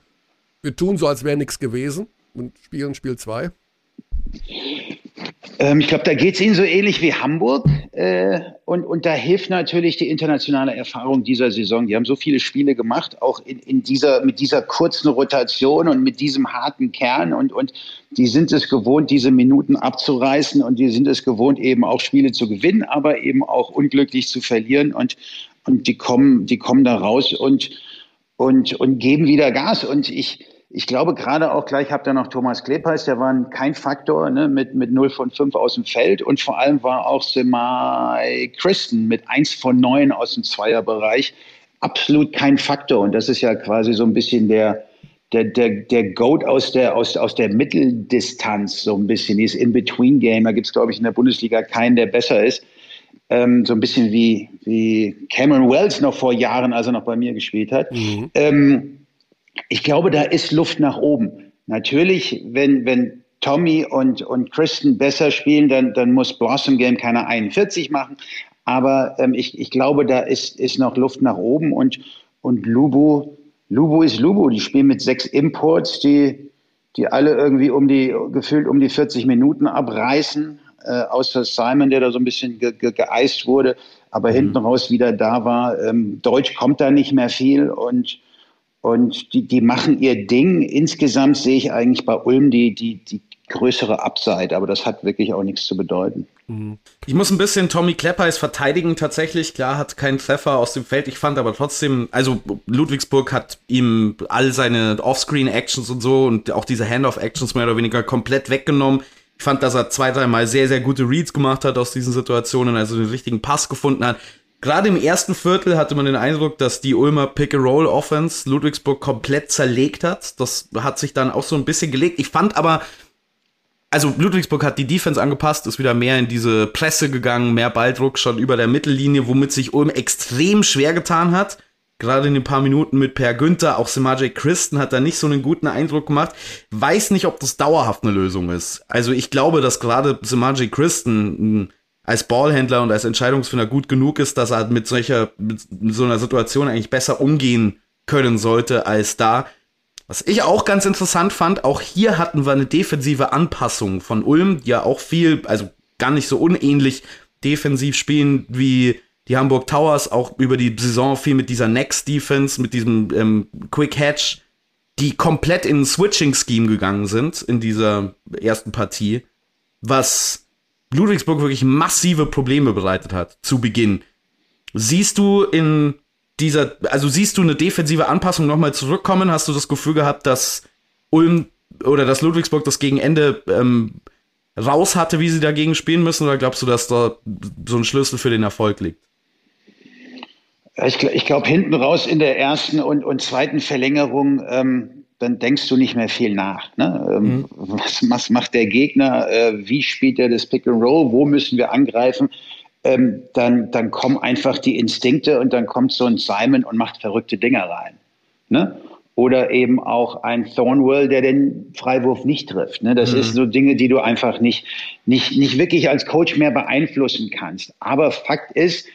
wir tun so, als wäre nichts gewesen und spielen Spiel 2? Ähm, ich glaube, da geht es Ihnen so ähnlich wie Hamburg. Äh, und, und da hilft natürlich die internationale Erfahrung dieser Saison. Die haben so viele Spiele gemacht, auch in, in dieser, mit dieser kurzen Rotation und mit diesem harten Kern. Und, und die sind es gewohnt, diese Minuten abzureißen. Und die sind es gewohnt, eben auch Spiele zu gewinnen, aber eben auch unglücklich zu verlieren. Und, und die, kommen, die kommen da raus und, und, und geben wieder Gas. Und ich ich glaube gerade auch gleich habt ihr noch Thomas Klepeis, der war kein Faktor ne, mit, mit 0 von 5 aus dem Feld und vor allem war auch Semai Christen mit 1 von 9 aus dem Zweierbereich absolut kein Faktor und das ist ja quasi so ein bisschen der, der, der, der Goat aus der, aus, aus der Mitteldistanz, so ein bisschen, dieses In-Between-Game. Da gibt es, glaube ich, in der Bundesliga keinen, der besser ist. Ähm, so ein bisschen wie, wie Cameron Wells noch vor Jahren, als er noch bei mir gespielt hat. Mhm. Ähm, ich glaube, da ist Luft nach oben. Natürlich, wenn, wenn Tommy und, und Kristen besser spielen, dann, dann muss Blossom Game keine 41 machen. Aber ähm, ich, ich glaube, da ist, ist noch Luft nach oben und, und Lubu, Lubu ist Lubu. Die spielen mit sechs Imports, die, die alle irgendwie um die, gefühlt um die 40 Minuten abreißen, äh, außer Simon, der da so ein bisschen ge ge geeist wurde, aber mhm. hinten raus wieder da war. Ähm, Deutsch kommt da nicht mehr viel und und die, die machen ihr Ding. Insgesamt sehe ich eigentlich bei Ulm die, die, die größere Upside, aber das hat wirklich auch nichts zu bedeuten. Ich muss ein bisschen Tommy Kleppeis verteidigen tatsächlich. Klar, hat keinen Treffer aus dem Feld. Ich fand aber trotzdem, also Ludwigsburg hat ihm all seine Offscreen-Actions und so und auch diese Hand-Off-Actions mehr oder weniger komplett weggenommen. Ich fand, dass er zwei, dreimal sehr, sehr gute Reads gemacht hat aus diesen Situationen, also den richtigen Pass gefunden hat. Gerade im ersten Viertel hatte man den Eindruck, dass die Ulmer Pick-and-Roll-Offense Ludwigsburg komplett zerlegt hat. Das hat sich dann auch so ein bisschen gelegt. Ich fand aber, also Ludwigsburg hat die Defense angepasst, ist wieder mehr in diese Presse gegangen, mehr Balldruck schon über der Mittellinie, womit sich Ulm extrem schwer getan hat. Gerade in den paar Minuten mit Per Günther, auch Semajay Christen hat da nicht so einen guten Eindruck gemacht. Weiß nicht, ob das dauerhaft eine Lösung ist. Also ich glaube, dass gerade Semajay Christen als Ballhändler und als Entscheidungsfinder gut genug ist, dass er mit solcher, mit so einer Situation eigentlich besser umgehen können sollte als da. Was ich auch ganz interessant fand, auch hier hatten wir eine defensive Anpassung von Ulm, die ja auch viel, also gar nicht so unähnlich defensiv spielen wie die Hamburg Towers, auch über die Saison viel mit dieser Next Defense, mit diesem ähm, Quick Hatch, die komplett in ein Switching Scheme gegangen sind in dieser ersten Partie, was Ludwigsburg wirklich massive Probleme bereitet hat zu Beginn. Siehst du in dieser, also siehst du eine defensive Anpassung nochmal zurückkommen? Hast du das Gefühl gehabt, dass Ulm oder dass Ludwigsburg das gegen Ende ähm, raus hatte, wie sie dagegen spielen müssen? Oder glaubst du, dass da so ein Schlüssel für den Erfolg liegt? Ich, ich glaube, hinten raus in der ersten und, und zweiten Verlängerung, ähm, dann denkst du nicht mehr viel nach. Ne? Ähm, mhm. was, was, macht der Gegner? Äh, wie spielt er das Pick and Roll? Wo müssen wir angreifen? ähm, dann, dann kommen einfach die Instinkte und dann kommt so ein Simon und macht verrückte Dinger rein. Ne? Oder eben auch ein Thornwell, der den Freiwurf nicht trifft. Ne? Das mhm. ist so Dinge, die du einfach nicht, nicht, nicht wirklich als Coach mehr beeinflussen kannst. Aber Fakt ist,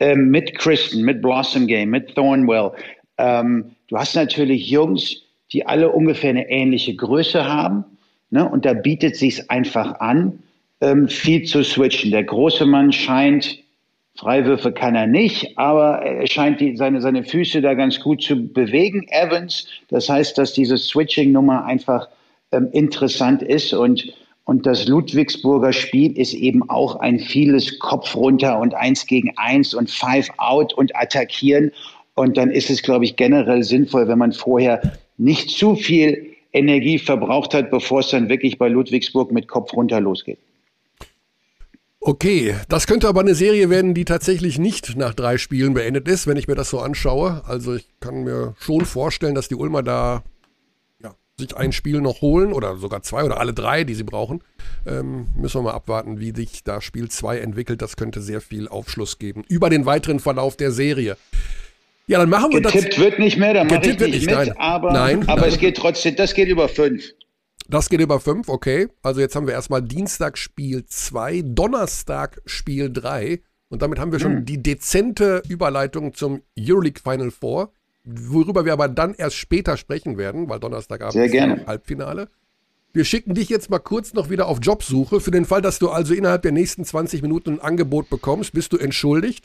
ähm, mit Kristen, mit Blossom Game, mit Thornwell, ähm, du hast natürlich Jungs, die alle ungefähr eine ähnliche Größe haben. Ne? Und da bietet sich einfach an, ähm, viel zu switchen. Der große Mann scheint, Freiwürfe kann er nicht, aber er scheint die, seine, seine Füße da ganz gut zu bewegen, Evans. Das heißt, dass diese Switching-Nummer einfach ähm, interessant ist und und das Ludwigsburger Spiel ist eben auch ein vieles Kopf runter und eins gegen eins und five out und attackieren. Und dann ist es, glaube ich, generell sinnvoll, wenn man vorher nicht zu viel Energie verbraucht hat, bevor es dann wirklich bei Ludwigsburg mit Kopf runter losgeht. Okay, das könnte aber eine Serie werden, die tatsächlich nicht nach drei Spielen beendet ist, wenn ich mir das so anschaue. Also ich kann mir schon vorstellen, dass die Ulmer da ja, sich ein Spiel noch holen oder sogar zwei oder alle drei, die sie brauchen. Ähm, müssen wir mal abwarten, wie sich da Spiel 2 entwickelt. Das könnte sehr viel Aufschluss geben über den weiteren Verlauf der Serie. Ja, dann machen wir Getippt das. Getippt wird nicht mehr, da mache ich nicht, nicht mit, nein. aber, nein, aber nein. es geht trotzdem, das geht über fünf. Das geht über fünf, okay. Also jetzt haben wir erstmal Dienstag Spiel 2, Donnerstag Spiel 3. Und damit haben wir schon hm. die dezente Überleitung zum Euroleague Final Four, worüber wir aber dann erst später sprechen werden, weil Donnerstagabend Sehr gerne. Halbfinale. Wir schicken dich jetzt mal kurz noch wieder auf Jobsuche. Für den Fall, dass du also innerhalb der nächsten 20 Minuten ein Angebot bekommst, bist du entschuldigt.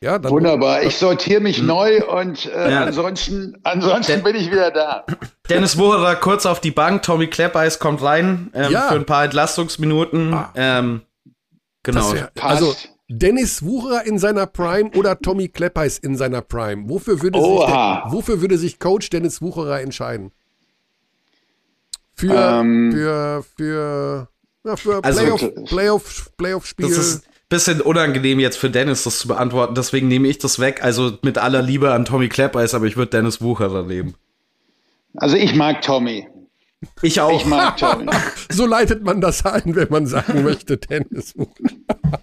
Ja, Wunderbar. Ich sortiere mich hm. neu und äh, ja. ansonsten, ansonsten bin ich wieder da. Dennis Wucherer kurz auf die Bank, Tommy Kleppeis kommt rein ähm, ja. für ein paar Entlastungsminuten. Ah. Ähm, genau. Wär, also Dennis Wucherer in seiner Prime oder Tommy Kleppeis in seiner Prime? Wofür würde, sich, der, wofür würde sich Coach Dennis Wucherer entscheiden? Für, ähm, für, für, ja, für also, Playoff-Spiel. Playoff, Playoff bisschen unangenehm jetzt für Dennis, das zu beantworten. Deswegen nehme ich das weg. Also mit aller Liebe an Tommy Kleppeis, aber ich würde Dennis Wucherer nehmen. Also ich mag Tommy. Ich auch. Ich mag Tommy. so leitet man das ein, wenn man sagen möchte, Dennis Wucherer.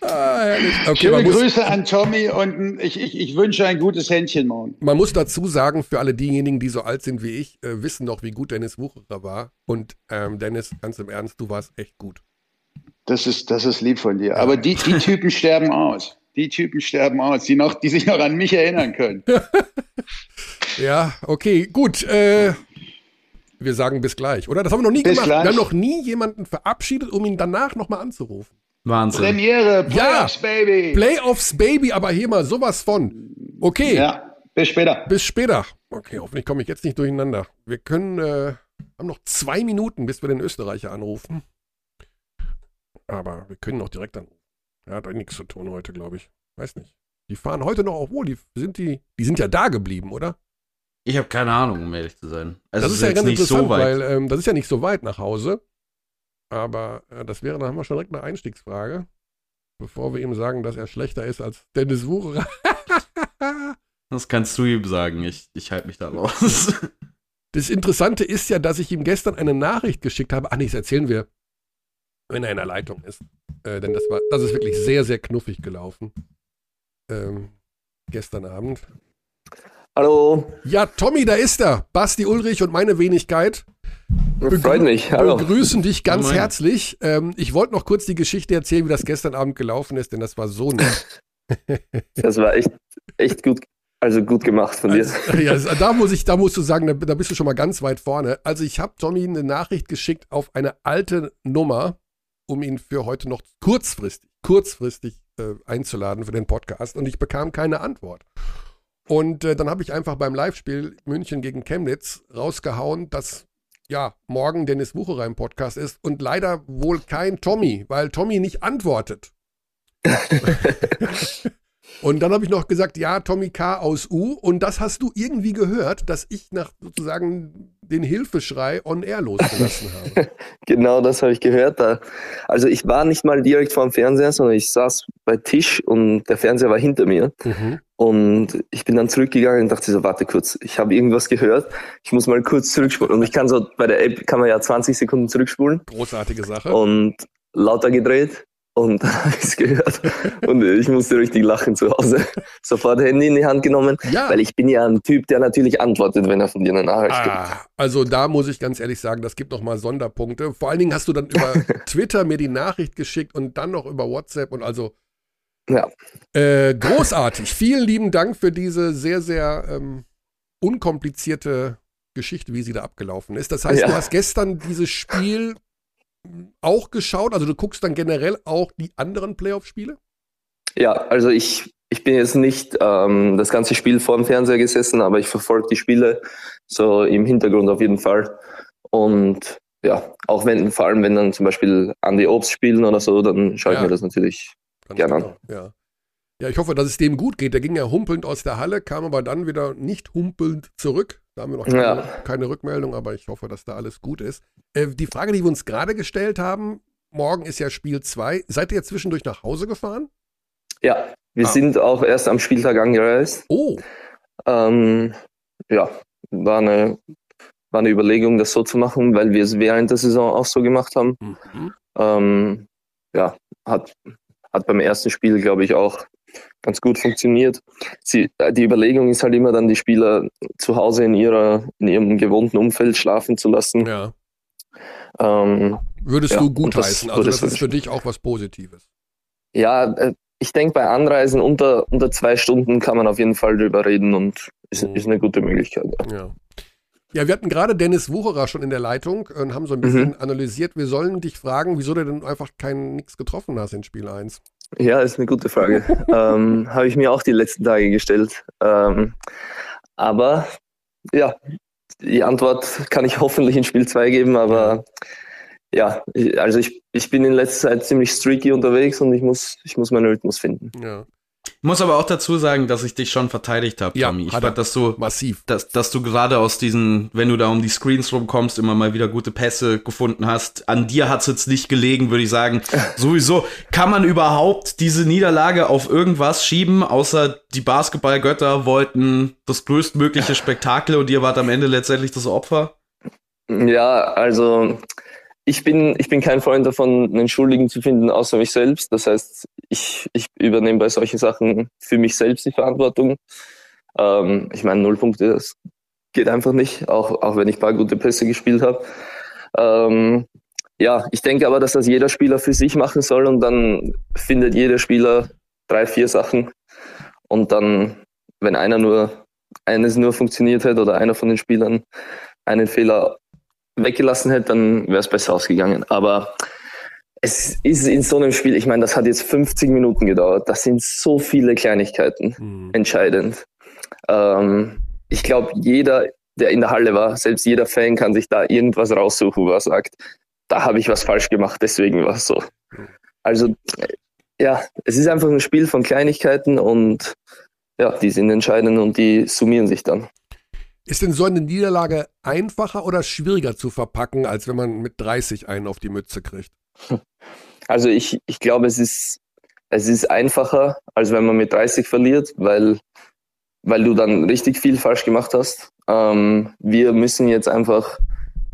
Ah, okay, Schöne Grüße an Tommy und ich, ich, ich wünsche ein gutes Händchen morgen. Man muss dazu sagen, für alle diejenigen, die so alt sind wie ich, äh, wissen noch, wie gut Dennis Wucherer war. Und ähm, Dennis, ganz im Ernst, du warst echt gut. Das ist, das ist lieb von dir. Aber die, die Typen sterben aus. Die Typen sterben aus, die, noch, die sich noch an mich erinnern können. ja, okay, gut. Äh, wir sagen bis gleich, oder? Das haben wir noch nie Bis gemacht. gleich. Wir haben noch nie jemanden verabschiedet, um ihn danach nochmal anzurufen. Wahnsinn. Premiere, Ja. Playoffs, Baby. Playoffs, Baby, aber hier mal sowas von. Okay, Ja, bis später. bis später. Okay, hoffentlich komme ich jetzt nicht durcheinander. Wir können, äh, haben noch zwei Minuten, bis wir den Österreicher anrufen. Aber wir können auch direkt anrufen. Er hat nichts zu tun heute, glaube ich. Weiß nicht. Die fahren heute noch, obwohl, die sind die, die sind ja da geblieben, oder? Ich habe keine Ahnung, um ehrlich zu sein. Also das ist ja ganz nicht interessant, so weit. weil ähm, das ist ja nicht so weit nach Hause. Aber äh, das wäre, dann haben wir schon direkt eine Einstiegsfrage. Bevor wir ihm sagen, dass er schlechter ist als Dennis Wucherer. Das kannst du ihm sagen. Ich, ich halte mich da raus. Das Interessante ist ja, dass ich ihm gestern eine Nachricht geschickt habe. Ah, nee, das erzählen wir, wenn er in der Leitung ist. Äh, denn das war, das ist wirklich sehr, sehr knuffig gelaufen. Ähm, gestern Abend. Hallo, Ja, Tommy, da ist er. Basti Ulrich und meine Wenigkeit Begrü- freut mich. Hallo. begrüßen dich ganz Moin. herzlich. Ähm, ich wollte noch kurz die Geschichte erzählen, wie das gestern Abend gelaufen ist, denn das war so nett. Das war echt, echt gut, also gut gemacht von dir. Also, ja, da muss ich, da musst du sagen, da, da bist du schon mal ganz weit vorne. Also ich habe Tommy eine Nachricht geschickt auf eine alte Nummer, um ihn für heute noch kurzfristig, kurzfristig äh, einzuladen für den Podcast und ich bekam keine Antwort. Und äh, dann habe ich einfach beim Live-Spiel München gegen Chemnitz rausgehauen, dass ja morgen Dennis Wucherer im Podcast ist und leider wohl kein Tommy, weil Tommy nicht antwortet. Und dann habe ich noch gesagt, ja, Tommy K. aus U. Und das hast du irgendwie gehört, dass ich nach sozusagen den Hilfeschrei on air losgelassen habe. Genau das habe ich gehört. Da. Also ich war nicht mal direkt vor dem Fernseher, sondern ich saß bei Tisch und der Fernseher war hinter mir. Mhm. Und ich bin dann zurückgegangen und dachte so, warte kurz, ich habe irgendwas gehört. Ich muss mal kurz zurückspulen. Und ich kann so, bei der App kann man ja 20 Sekunden zurückspulen Großartige Sache. und lauter gedreht. Und dann habe ich es gehört. Und ich musste richtig lachen zu Hause. Sofort Handy in die Hand genommen. Ja. Weil ich bin ja ein Typ, der natürlich antwortet, wenn er von dir eine Nachricht kriegt. Ah, also da muss ich ganz ehrlich sagen, das gibt noch mal Sonderpunkte. Vor allen Dingen hast du dann über Twitter mir die Nachricht geschickt und dann noch über WhatsApp und also Ja. äh, großartig. Vielen lieben Dank für diese sehr, sehr ähm, unkomplizierte Geschichte, wie sie da abgelaufen ist. Das heißt, Ja. du hast gestern dieses Spiel auch geschaut, also du guckst dann generell auch die anderen Playoff-Spiele? Ja, also ich, ich bin jetzt nicht ähm, das ganze Spiel vor dem Fernseher gesessen, aber ich verfolge die Spiele so im Hintergrund auf jeden Fall. Und ja, auch wenn, vor allem wenn dann zum Beispiel Andy Obst spielen oder so, dann schaue ich Ja. mir das natürlich. Gerne. genau, Ja. ja, ich hoffe, dass es dem gut geht. Der ging ja humpelnd aus der Halle, kam aber dann wieder nicht humpelnd zurück. Da haben wir noch keine, Ja. keine Rückmeldung, aber ich hoffe, dass da alles gut ist. Äh, die Frage, die wir uns gerade gestellt haben, morgen ist ja Spiel 2. Seid ihr zwischendurch nach Hause gefahren? Ja, wir Ah. sind auch erst am Spieltag angereist. Oh, Ähm, ja, war eine, war eine Überlegung, das so zu machen, weil wir es während der Saison auch so gemacht haben. mhm. Ähm, ja, hat, hat beim ersten Spiel, glaube ich, auch ganz gut funktioniert. Sie, äh, die Überlegung ist halt immer dann, die Spieler zu Hause in, ihrer, in ihrem gewohnten Umfeld schlafen zu lassen. ja. Ähm, Würdest Ja, du gutheißen? Also, das ist für dich auch was Positives. ja, äh, ich denke, bei Anreisen unter, unter zwei Stunden kann man auf jeden Fall drüber reden und ist, Mhm. ist eine gute Möglichkeit. Ja. Ja. Ja, wir hatten gerade Dennis Wucherer schon in der Leitung und haben so ein bisschen analysiert. Wir sollen dich fragen, wieso du denn einfach kein nix getroffen hast in Spiel 1. Ja, ist eine gute Frage. ähm, Habe ich mir auch die letzten Tage gestellt. Ähm, aber ja, die Antwort kann ich hoffentlich in Spiel 2 geben, aber ja, ich, also ich, ich bin in letzter Zeit ziemlich streaky unterwegs und ich muss, ich muss meinen Rhythmus finden. Ja, Ich muss aber auch dazu sagen, dass ich dich schon verteidigt habe, Ja, Tommy. Ich hat fand, dass du, massiv. dass, dass du gerade aus diesen, wenn du da um die Screens rumkommst, immer mal wieder gute Pässe gefunden hast. An dir hat's jetzt nicht gelegen, würde ich sagen. Sowieso kann man überhaupt diese Niederlage auf irgendwas schieben, außer die Basketballgötter wollten das größtmögliche Spektakel und ihr wart am Ende letztendlich das Opfer. Ja, also ich bin, ich bin kein Freund davon, einen Schuldigen zu finden, außer mich selbst. Das heißt, ich, ich übernehme bei solchen Sachen für mich selbst die Verantwortung. Ähm, ich meine, null Punkte, das geht einfach nicht, auch, auch wenn ich ein paar gute Pässe gespielt habe. Ähm, ja, ich denke aber, dass das jeder Spieler für sich machen soll und dann findet jeder Spieler drei, vier Sachen. Und dann, wenn einer nur, eines nur funktioniert hat oder einer von den Spielern einen Fehler weggelassen hätte, dann wäre es besser ausgegangen. Aber es ist in so einem Spiel, ich meine, das hat jetzt 50 Minuten gedauert. Das sind so viele Kleinigkeiten mhm. entscheidend. Ähm, ich glaube, jeder, der in der Halle war, selbst jeder Fan kann sich da irgendwas raussuchen, wo er sagt, da habe ich was falsch gemacht, deswegen war es so. Also ja, es ist einfach ein Spiel von Kleinigkeiten und ja, die sind entscheidend und die summieren sich dann. Ist denn so eine Niederlage einfacher oder schwieriger zu verpacken, als wenn man mit 30 einen auf die Mütze kriegt? Also ich, ich glaube, es ist, es ist einfacher, als wenn man mit 30 verliert, weil, weil du dann richtig viel falsch gemacht hast. Ähm, wir müssen jetzt einfach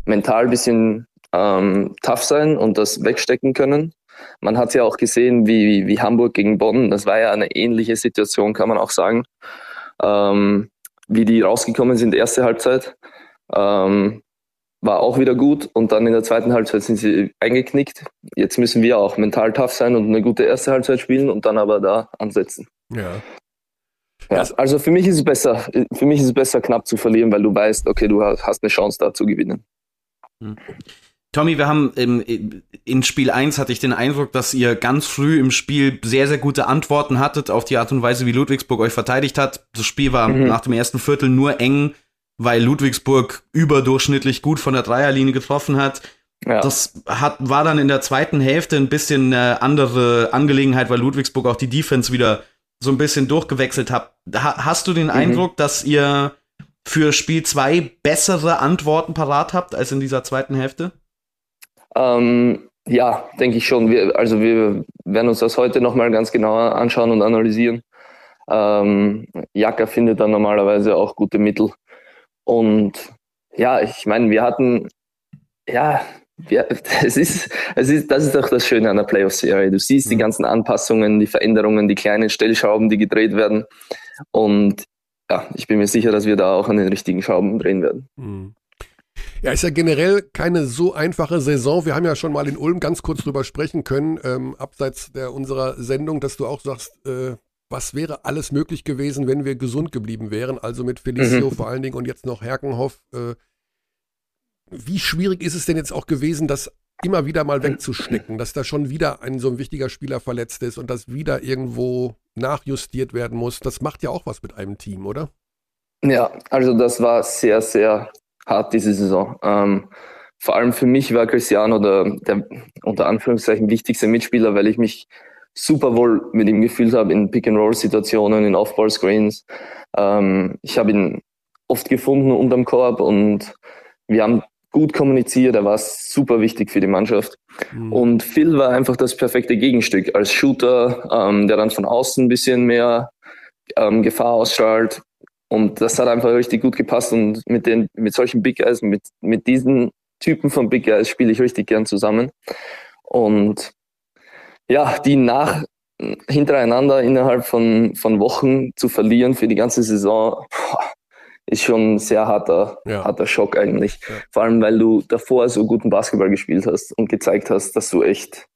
mental ein bisschen ähm, tough sein und das wegstecken können. Man hat ja auch gesehen, wie, wie Hamburg gegen Bonn, das war ja eine ähnliche Situation, kann man auch sagen. Ähm, wie die rausgekommen sind, erste Halbzeit, ähm, war auch wieder gut und dann in der zweiten Halbzeit sind sie eingeknickt. Jetzt müssen wir auch mental tough sein und eine gute erste Halbzeit spielen und dann aber da ansetzen. Ja. Ja, also für mich ist es besser, für mich ist es besser, knapp zu verlieren, weil du weißt, okay, du hast eine Chance da zu gewinnen. Hm. Tommy, wir haben im, in Spiel 1 hatte ich den Eindruck, dass ihr ganz früh im Spiel sehr, sehr gute Antworten hattet auf die Art und Weise, wie Ludwigsburg euch verteidigt hat. Das Spiel war mhm. nach dem ersten Viertel nur eng, weil Ludwigsburg überdurchschnittlich gut von der Dreierlinie getroffen hat. Ja. Das hat, war dann in der zweiten Hälfte ein bisschen eine andere Angelegenheit, weil Ludwigsburg auch die Defense wieder so ein bisschen durchgewechselt hat. hast du den mhm. Eindruck, dass ihr für Spiel 2 bessere Antworten parat habt als in dieser zweiten Hälfte? Ähm, ja, denke ich schon. Wir, also wir werden uns das heute nochmal ganz genauer anschauen und analysieren. Ähm, Jaka findet dann normalerweise auch gute Mittel. Und ja, ich meine, wir hatten, ja, wir, es ist, es ist, das ist doch das Schöne an der Playoff-Serie. Du siehst die mhm. ganzen Anpassungen, die Veränderungen, die kleinen Stellschrauben, die gedreht werden. Und ja, ich bin mir sicher, dass wir da auch an den richtigen Schrauben drehen werden. Ja, ist ja generell keine so einfache Saison. Wir haben ja schon mal in Ulm ganz kurz drüber sprechen können, ähm, abseits der unserer Sendung, dass du auch sagst, äh, was wäre alles möglich gewesen, wenn wir gesund geblieben wären? Also mit Felicio mhm. vor allen Dingen und jetzt noch Herkenhoff. Äh, wie schwierig ist es denn jetzt auch gewesen, das immer wieder mal wegzustecken, dass da schon wieder ein so ein wichtiger Spieler verletzt ist und das wieder irgendwo nachjustiert werden muss? Das macht ja auch was mit einem Team, oder? Ja, also das war sehr, sehr hart diese Saison. Ähm, vor allem für mich war Cristiano der, der unter Anführungszeichen wichtigste Mitspieler, weil ich mich super wohl mit ihm gefühlt habe in Pick-and-Roll-Situationen, in Off-Ball-Screens. Ähm, ich habe ihn oft gefunden unterm Korb und wir haben gut kommuniziert, er war super wichtig für die Mannschaft. Mhm. Und Phil war einfach das perfekte Gegenstück als Shooter, ähm, der dann von außen ein bisschen mehr ähm, Gefahr ausstrahlt, und das hat einfach richtig gut gepasst. Und mit, den, mit solchen Big Guys, mit, mit diesen Typen von Big Guys spiele ich richtig gern zusammen. Und ja, die nach hintereinander innerhalb von, von Wochen zu verlieren für die ganze Saison, ist schon ein sehr harter, ja. harter Schock eigentlich. Ja. Vor allem, weil du davor so guten Basketball gespielt hast und gezeigt hast, dass du echt,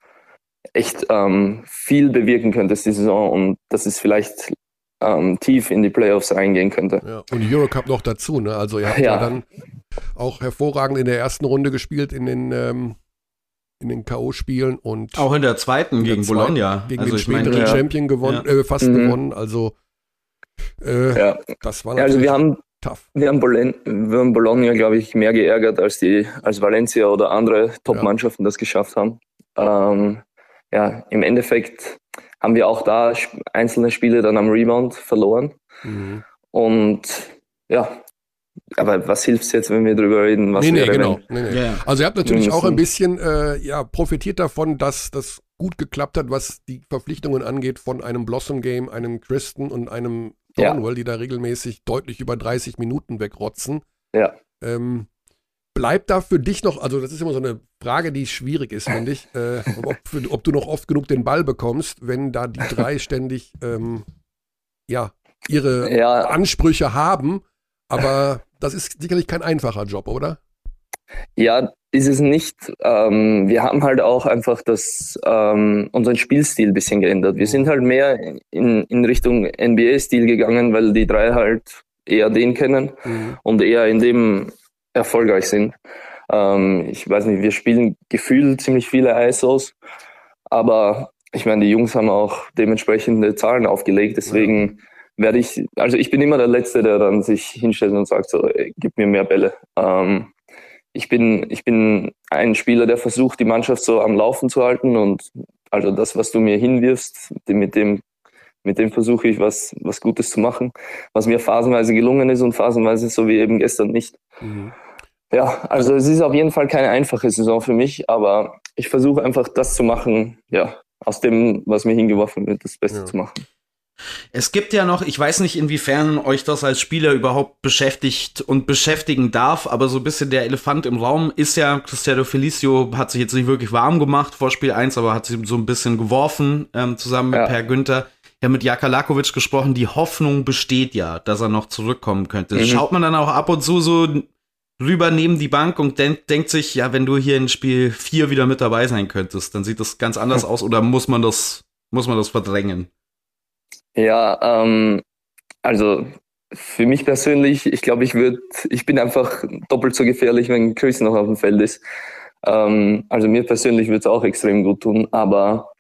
echt ähm, viel bewirken könntest die Saison und dass es vielleicht ähm, tief in die Playoffs reingehen könnte. Ja, und Eurocup noch dazu, ne? Also ihr habt ja. ja. dann auch hervorragend in der ersten Runde gespielt in den ähm, in den K.O.-Spielen und auch in der zweiten gegen zweiten, Bologna. Gegen also den späteren meine, Champion gewonnen, ja. äh, fast mhm. gewonnen. Also äh, ja. das war natürlich also wir haben tough. Wir haben, Bologna, wir haben Bologna, glaube ich, mehr geärgert, als die als Valencia oder andere Top-Mannschaften das geschafft haben. Ähm, ja, im Endeffekt haben wir auch da einzelne Spiele dann am Rebound verloren. Mhm. Und ja, aber was hilft es jetzt, wenn wir darüber reden? Was nee, nee, genau. Nee, nee. Ja. Also ihr habt natürlich auch ein bisschen äh, ja, profitiert davon, dass das gut geklappt hat, was die Verpflichtungen angeht von einem Blossom Game, einem Christen und einem Thornwell, ja. die da regelmäßig deutlich über 30 Minuten wegrotzen. Ja. Ähm, bleibt da für dich noch, also das ist immer so eine Frage, die schwierig ist, finde ich, äh, ob, ob, du noch oft genug den Ball bekommst, wenn da die drei ständig ähm, ja, ihre ja. Ansprüche haben. Aber das ist sicherlich kein einfacher Job, oder? Ja, ist es nicht. Ähm, wir haben halt auch einfach das, ähm, unseren Spielstil ein bisschen geändert. Wir sind halt mehr in, in Richtung NBA-Stil gegangen, weil die drei halt eher den kennen mhm. und eher in dem erfolgreich sind. Ähm, ich weiß nicht, wir spielen gefühlt ziemlich viele ISOs, aber ich meine, die Jungs haben auch dementsprechende Zahlen aufgelegt, deswegen werde ich, also ich bin immer der Letzte, der dann sich hinstellt und sagt so, ey, gib mir mehr Bälle. Ähm, ich bin, ich bin ein Spieler, der versucht, die Mannschaft so am Laufen zu halten und also das, was du mir hinwirfst, mit dem, mit dem versuche ich was, was Gutes zu machen, was mir phasenweise gelungen ist und phasenweise so wie eben gestern nicht. Mhm. Ja, also es ist auf jeden Fall keine einfache Saison für mich, aber ich versuche einfach das zu machen, ja, aus dem, was mir hingeworfen wird, das Beste ja. zu machen. Es gibt ja noch, ich weiß nicht, inwiefern euch das als Spieler überhaupt beschäftigt und beschäftigen darf, aber so ein bisschen der Elefant im Raum ist ja, Cristiano Felicio hat sich jetzt nicht wirklich warm gemacht vor Spiel 1, aber hat sich so ein bisschen geworfen, ähm, zusammen mit ja. Per Günther. Ja, mit Jaka Lakovic gesprochen, die Hoffnung besteht ja, dass er noch zurückkommen könnte. Mhm. Schaut man dann auch ab und zu so rüber neben die Bank und denk, denkt sich, ja, wenn du hier in Spiel 4 wieder mit dabei sein könntest, dann sieht das ganz anders aus oder muss man das, muss man das verdrängen? Ja, ähm, also für mich persönlich, ich glaube, ich würde, ich bin einfach doppelt so gefährlich, wenn Chris noch auf dem Feld ist. Ähm, also mir persönlich würde es auch extrem gut tun, aber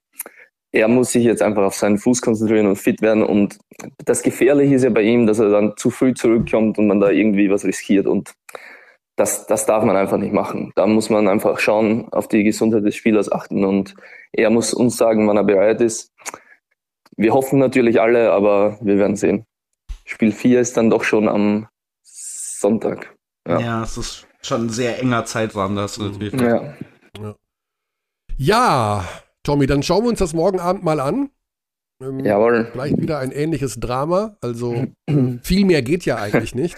er muss sich jetzt einfach auf seinen Fuß konzentrieren und fit werden. Und das Gefährliche ist ja bei ihm, dass er dann zu früh zurückkommt und man da irgendwie was riskiert. Und das, das darf man einfach nicht machen. Da muss man einfach schauen, auf die Gesundheit des Spielers achten und er muss uns sagen, wann er bereit ist. Wir hoffen natürlich alle, aber wir werden sehen. Spiel 4 ist dann doch schon am Sonntag. Ja, ja es ist schon ein sehr enger Zeitraum, das natürlich. Ja. ja. ja, Tommy, dann schauen wir uns das morgen Abend mal an. Ähm, Jawohl. Vielleicht wieder ein ähnliches Drama. Also viel mehr geht ja eigentlich nicht.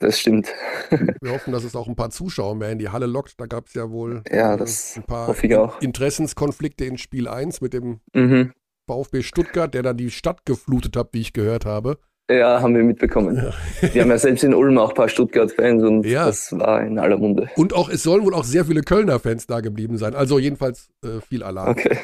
Das stimmt. Wir hoffen, dass es auch ein paar Zuschauer mehr in die Halle lockt. Da gab es ja wohl ja, das ein paar Interessenskonflikte in Spiel 1 mit dem mhm. VfB Stuttgart, der da die Stadt geflutet hat, wie ich gehört habe. Ja, haben wir mitbekommen. Ja. wir haben ja selbst in Ulm auch ein paar Stuttgart-Fans und ja. das war in aller Munde. Und auch, es sollen wohl auch sehr viele Kölner-Fans da geblieben sein. Also jedenfalls äh, viel Alarm. Okay.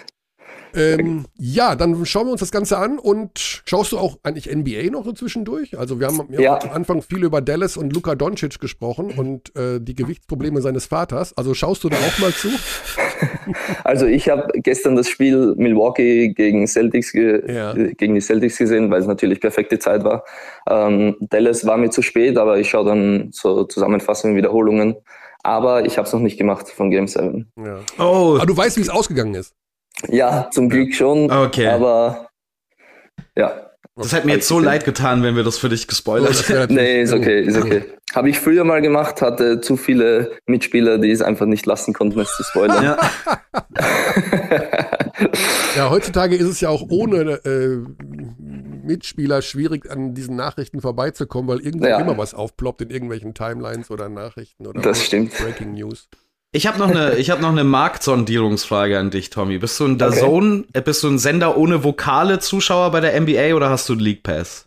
Ähm, ja, dann schauen wir uns das Ganze an und schaust du auch eigentlich NBA noch so zwischendurch? Also wir haben ja. am Anfang viel über Dallas und Luka Doncic gesprochen und äh, die Gewichtsprobleme seines Vaters. Also schaust du da auch mal zu? Also ich habe gestern das Spiel Milwaukee gegen Celtics ja. gegen die Celtics gesehen, weil es natürlich perfekte Zeit war. Ähm, Dallas war mir zu spät, aber ich schaue dann so Zusammenfassungen, Wiederholungen. Aber ich habe es noch nicht gemacht von Game 7. Ja. Oh. Aber du weißt, wie es ausgegangen ist. Ja, zum Glück schon. Okay. Aber ja. Das hätte mir jetzt so leid getan, wenn wir das für dich gespoilert hätten. nee, ist okay, ist okay. Habe ich früher mal gemacht, hatte zu viele Mitspieler, die es einfach nicht lassen konnten, es zu spoilern. Ja. ja, heutzutage ist es ja auch ohne äh, Mitspieler schwierig, an diesen Nachrichten vorbeizukommen, weil irgendwo ja. immer was aufploppt in irgendwelchen Timelines oder Nachrichten oder das stimmt. Breaking News. Ich habe noch eine, ich habe noch eine Marktsondierungsfrage an dich, Tommy. Bist du ein Dazone, okay. Äh, bist du ein Sender ohne vokale Zuschauer bei der NBA oder hast du League Pass?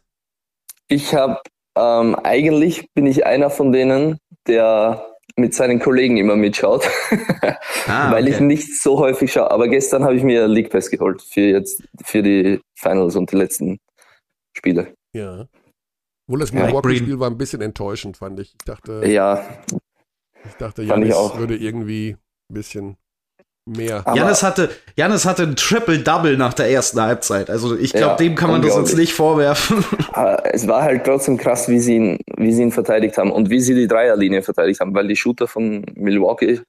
Ich habe ähm, eigentlich bin ich einer von denen, der mit seinen Kollegen immer mitschaut, ah, weil okay. ich nicht so häufig schaue. Aber gestern habe ich mir League Pass geholt für jetzt für die Finals und die letzten Spiele. Ja. Wohl das Milwaukee-Spiel war ein bisschen enttäuschend, fand ich. Ich dachte. Ja, ich dachte, Janis ich würde irgendwie ein bisschen mehr. Janis hatte, Janis hatte ein Triple-Double nach der ersten Halbzeit. Also ich glaube, ja, dem kann man das uns nicht vorwerfen. Aber es war halt trotzdem krass, wie sie, ihn, wie sie ihn verteidigt haben und wie sie die Dreierlinie verteidigt haben, weil die Shooter von Milwaukee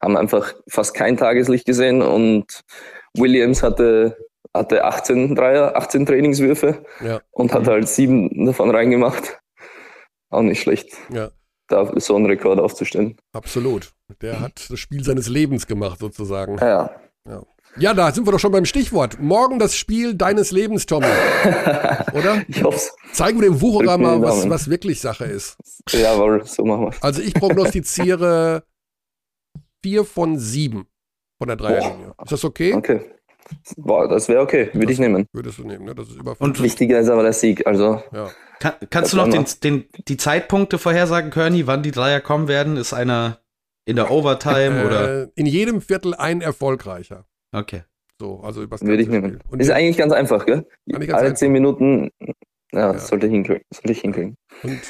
haben einfach fast kein Tageslicht gesehen und Williams hatte, hatte 18 Dreier, 18 Trainingswürfe ja. und hat halt sieben davon reingemacht. Auch nicht schlecht. Ja da so einen Rekord aufzustellen. Absolut. Der hat das Spiel seines Lebens gemacht, sozusagen. Ja. ja. Ja, da sind wir doch schon beim Stichwort. Morgen das Spiel deines Lebens, Tommy. Oder? Ich hoffe Zeigen wir dem Wucherer mal, was, was wirklich Sache ist. Jawohl, so machen wir Also ich prognostiziere vier von sieben von der Dreierlinie. Ist das okay? Okay. Boah, das wäre okay, würde ich nehmen. Würdest du nehmen, ne? Das ist über Und wichtiger ist aber der Sieg, also. Ja. Kann, kannst du noch den, den, die Zeitpunkte vorhersagen, Körny, wann die Dreier kommen werden? Ist einer in der Overtime äh, oder? In jedem Viertel ein erfolgreicher. Okay. So, also übers Würde ich nehmen. Und ist eigentlich ganz einfach, gell? Alle zehn Minuten, ja, ja, sollte, hinkriegen, sollte ich hinkriegen. Und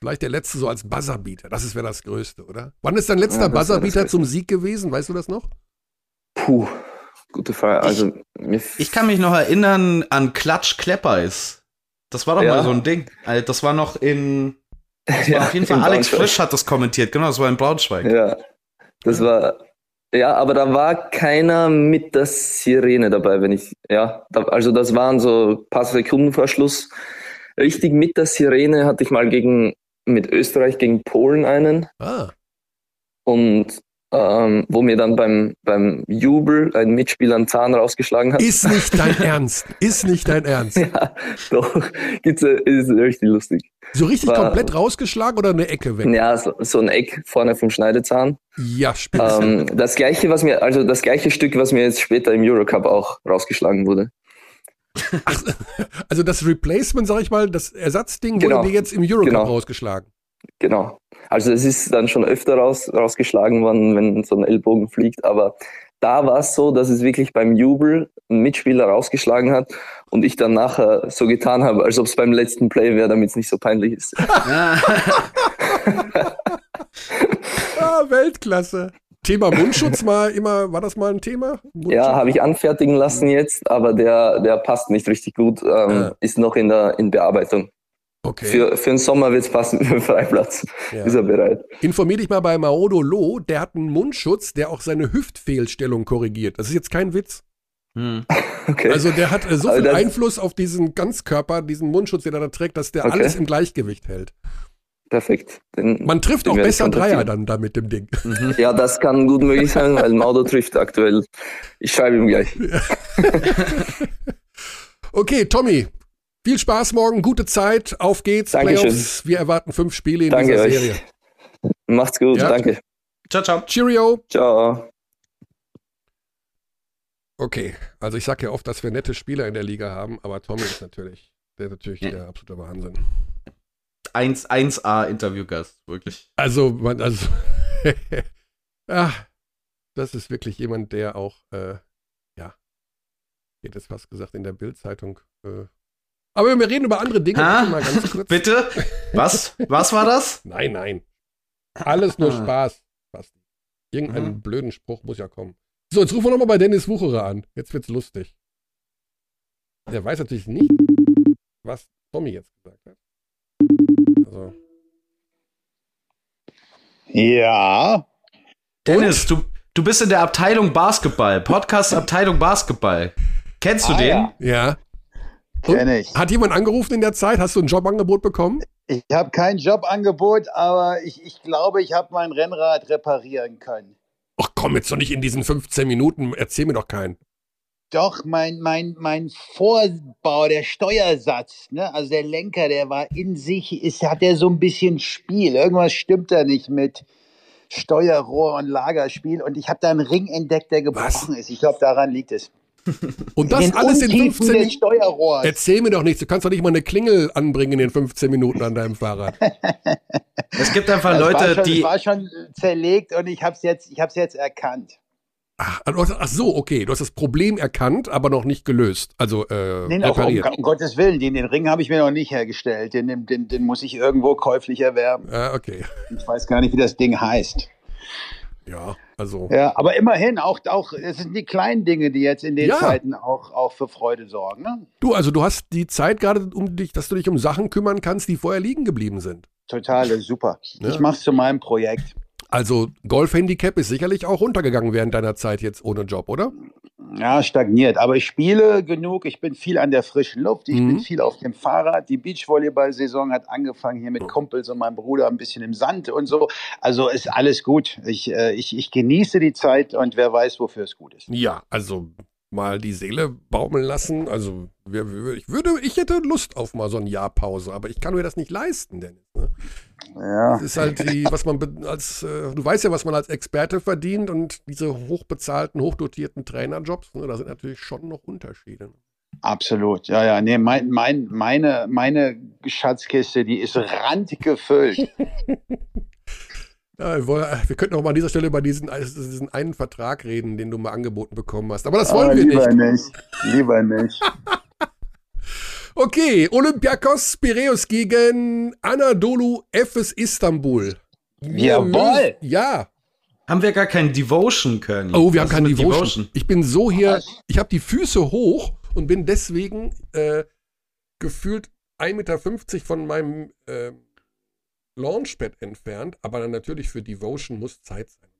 Vielleicht der letzte so als Buzzerbeater. Das wäre das Größte, oder? Wann ist dein letzter Ja, Buzzerbeater zum Sieg gewesen? Weißt du das noch? Puh, gute Frage. Also, mir Ich kann mich noch erinnern an Klatsch Kleppeis. Das war doch Ja. mal so ein Ding. Also, Das war noch in. War Ja, auf jeden Fall Alex. Frisch hat das kommentiert. Genau, das war in Braunschweig. Ja, das war, ja, aber da war keiner mit der Sirene dabei, wenn ich, ja, da, also das waren so ein paar Sekunden vor Schluss. Richtig mit der Sirene hatte ich mal gegen, mit Österreich gegen Polen einen Ah, und ähm, wo mir dann beim, beim Jubel ein Mitspieler einen Zahn rausgeschlagen hat. ist nicht dein Ernst. Ist nicht dein Ernst. ja, doch, gibt's, ist richtig lustig. So richtig War- komplett rausgeschlagen oder eine Ecke weg? Ja, so, so ein Eck vorne vom Schneidezahn. Ja, spitze. Ähm, das gleiche, was mir, also das gleiche Stück, was mir jetzt später im Eurocup auch rausgeschlagen wurde. Also das Replacement, sag ich mal, das Ersatzding Genau. wurde dir jetzt im Eurocup Genau. rausgeschlagen. Genau. Also es ist dann schon öfter raus, rausgeschlagen worden, wenn so ein Ellbogen fliegt, aber da war es so, dass es wirklich beim Jubel ein Mitspieler rausgeschlagen hat und ich dann nachher so getan habe, als ob es beim letzten Play wäre, damit es nicht so peinlich ist. Ah, Weltklasse. Thema Mundschutz mal immer, war das mal ein Thema? Mundschutz? Ja, habe ich anfertigen lassen jetzt, aber der, der passt nicht richtig gut, ähm, Ah. ist noch in der in Bearbeitung. Okay. Für, für den Sommer wird es passen, für den Freiplatz Ja. ist er bereit. Informier dich mal bei Maodo Loh, der hat einen Mundschutz, der auch seine Hüftfehlstellung korrigiert. Das ist jetzt kein Witz. Hm. Okay. Also der hat äh, so viel Einfluss auf diesen Ganzkörper, diesen Mundschutz, den er da trägt, dass der Okay. alles im Gleichgewicht hält. Perfekt. Den, Man trifft auch besser Dreier dann da mit dem Ding. Ja, das kann gut möglich sein, weil Maudo trifft aktuell. Ich schreibe ihm gleich. Okay, Tommy, viel Spaß morgen, gute Zeit, auf geht's, Dankeschön. Playoffs. Wir erwarten fünf Spiele in Danke dieser euch. Serie. Macht's gut, Ja. danke. Ciao, ciao. Cheerio. Ciao. Okay, also ich sage ja oft, dass wir nette Spieler in der Liga haben, aber Tommy ist natürlich, der ist natürlich der absolute Wahnsinn. 1, 1A Interviewgast, wirklich. Also, man, also, ja, das ist wirklich jemand, der auch, äh, ja, geht jetzt fast gesagt in der Bildzeitung. Äh, aber wir reden über andere Dinge. Mal ganz kurz. Bitte? Was? Was war das? Nein, nein. Alles nur Ah. Spaß. Basti. Irgendeinen Mhm. blöden Spruch muss ja kommen. So, jetzt rufen wir nochmal bei Dennis Wucherer an. Jetzt wird's lustig. Der weiß natürlich nicht, was Tommy jetzt gesagt hat. Also, Ja, Dennis, du, du bist in der Abteilung Basketball, Podcast Abteilung Basketball. Kennst du Ah, den? ja. ja. Kenne ich. Hat jemand angerufen in der Zeit? Hast du ein Jobangebot bekommen? Ich habe kein Jobangebot, aber ich, ich glaube, ich habe mein Rennrad reparieren können. Ach komm, jetzt doch nicht in diesen 15 Minuten. Erzähl mir doch keinen. Doch, mein, mein, mein Vorbau, der Steuersatz, ne, also der Lenker, der war in sich, ist, hat der so ein bisschen Spiel. Irgendwas stimmt da nicht mit Steuerrohr und Lagerspiel. Und ich habe da einen Ring entdeckt, der gebrochen ist. Ich glaube, daran liegt es. Und das in alles in Untiefen 15 des Minuten. Erzähl mir doch nichts. Du kannst doch nicht mal eine Klingel anbringen in den 15 Minuten an deinem Fahrrad. Es gibt einfach Das Leute, schon, die. Das war schon zerlegt und ich habe es jetzt, ich hab's jetzt erkannt. Ach, du hast- ach so, okay. Du hast das Problem erkannt, aber noch nicht gelöst. Also äh, Nee, auch um, repariert. um Gottes Willen, den, den Ring habe ich mir noch nicht hergestellt. Den, den, den, den muss ich irgendwo käuflich erwerben. Ah, okay. Ich weiß gar nicht, wie das Ding heißt. Ja, also. Ja, aber immerhin, auch, auch es sind die kleinen Dinge, die jetzt in den Ja. Zeiten auch, auch für Freude sorgen. Ne? Du, also du hast die Zeit gerade, um dich, dass du dich um Sachen kümmern kannst, die vorher liegen geblieben sind. Total, super. Ja. Ich mache es zu meinem Projekt. Also Golf-Handicap ist sicherlich auch runtergegangen während deiner Zeit jetzt ohne Job, oder? Ja, stagniert. Aber ich spiele genug. Ich bin viel an der frischen Luft. Ich Mhm. bin viel auf dem Fahrrad. Die Beachvolleyball-Saison hat angefangen hier mit Kumpels und meinem Bruder ein bisschen im Sand und so. Also ist alles gut. Ich, äh, ich, ich genieße die Zeit und wer weiß, wofür es gut ist. Ja, also mal die Seele baumeln lassen. Also wir, wir, ich würde, ich hätte Lust auf mal so ein Jahr Pause, aber ich kann mir das nicht leisten, Dennis. Ne? Ja. Das ist halt die, was man als, äh, du weißt ja, was man als Experte verdient und diese hochbezahlten, hochdotierten Trainerjobs, ne, da sind natürlich schon noch Unterschiede. Absolut, ja, ja. Nee, mein, mein, meine, meine Schatzkiste, die ist randgefüllt. Ja, wir, könnten auch mal an dieser Stelle über diesen, diesen einen Vertrag reden, den du mal angeboten bekommen hast. Aber das wollen Aber wir lieber nicht. nicht. Lieber nicht. Okay, Olympiakos Piraeus gegen Anadolu Efes Istanbul. Wir Jawohl. lösen- Ja. Haben wir gar keinen Devotion können? Oh, wir haben keinen Devotion. Ich bin so hier, ich habe die Füße hoch und bin deswegen äh, gefühlt 1,50 Meter von meinem äh, Launchpad entfernt, aber dann natürlich für Devotion muss Zeit sein.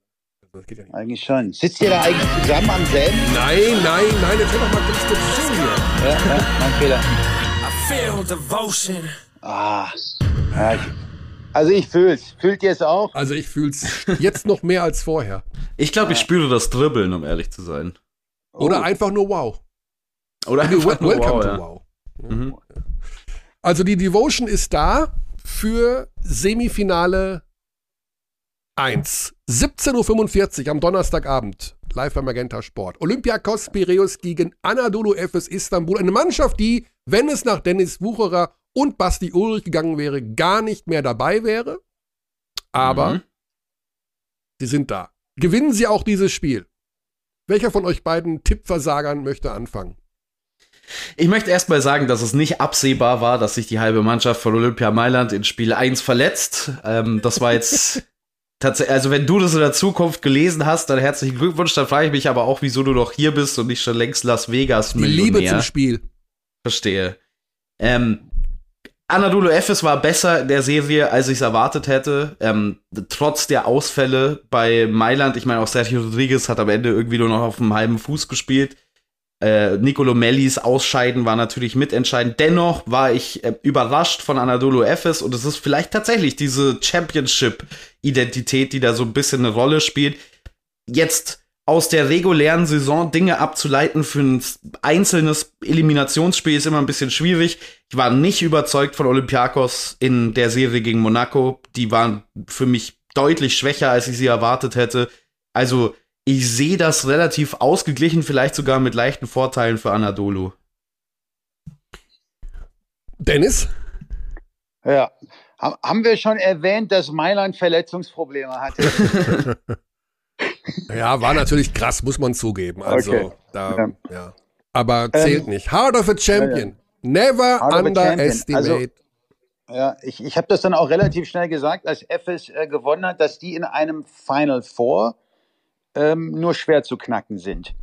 Also das geht ja nicht. Eigentlich schon. Sitzt ihr da eigentlich zusammen am selben? Nein, nein, nein, jetzt hör doch mal kurz zu hier. Ja, ja, mein Fehler. I feel devotion. Ah. Ja, ich, also ich fühl's. Fühlt ihr es auch? Also ich fühl's jetzt noch mehr als vorher. Ich glaube, ich spüre das Dribbeln, um ehrlich zu sein. Oder Oh. einfach nur wow. Oder einfach nur welcome wow, to wow. Mhm. Also die Devotion ist da für Semifinale 1. 17.45 Uhr am Donnerstagabend. Live bei Magenta Sport. Olympiakos Piraeus gegen Anadolu Efes Istanbul. Eine Mannschaft, die, wenn es nach Dennis Wucherer und Basti Ulrich gegangen wäre, gar nicht mehr dabei wäre. Aber Mhm. sie sind da. Gewinnen sie auch dieses Spiel? Welcher von euch beiden Tippversagern möchte anfangen? Ich möchte erstmal sagen, dass es nicht absehbar war, dass sich die halbe Mannschaft von Olympia Mailand in Spiel 1 verletzt. Ähm, das war jetzt tatsächlich, also wenn du das in der Zukunft gelesen hast, dann herzlichen Glückwunsch. Dann frage ich mich aber auch, wieso du noch hier bist und nicht schon längst Las Vegas Die Millionär. Liebe zum Spiel. Verstehe. Ähm, Anadolu Efes war besser in der Serie, als ich es erwartet hätte. Ähm, trotz der Ausfälle bei Mailand. Ich meine, auch Sergio Rodriguez hat am Ende irgendwie nur noch auf dem halben Fuß gespielt. Äh, Nicolo Mellis Ausscheiden war natürlich mitentscheidend. Dennoch war ich äh, überrascht von Anadolu Efes und es ist vielleicht tatsächlich diese Championship-Identität, die da so ein bisschen eine Rolle spielt. Jetzt aus der regulären Saison Dinge abzuleiten für ein einzelnes Eliminationsspiel ist immer ein bisschen schwierig. Ich war nicht überzeugt von Olympiakos in der Serie gegen Monaco. Die waren für mich deutlich schwächer, als ich sie erwartet hätte. Also ich sehe das relativ ausgeglichen, vielleicht sogar mit leichten Vorteilen für Anadolu. Dennis? Ja. Ha- Haben wir schon erwähnt, dass Mailand Verletzungsprobleme hatte? Ja, war natürlich krass, muss man zugeben. Also, Okay. da, Ja. ja. Aber zählt Ähm, nicht. Heart of a Champion. Never Heart of a underestimate. Champion. Ja, ich, ich habe das dann auch relativ schnell gesagt, als Efes äh, gewonnen hat, dass die in einem Final Four ähm, nur schwer zu knacken sind.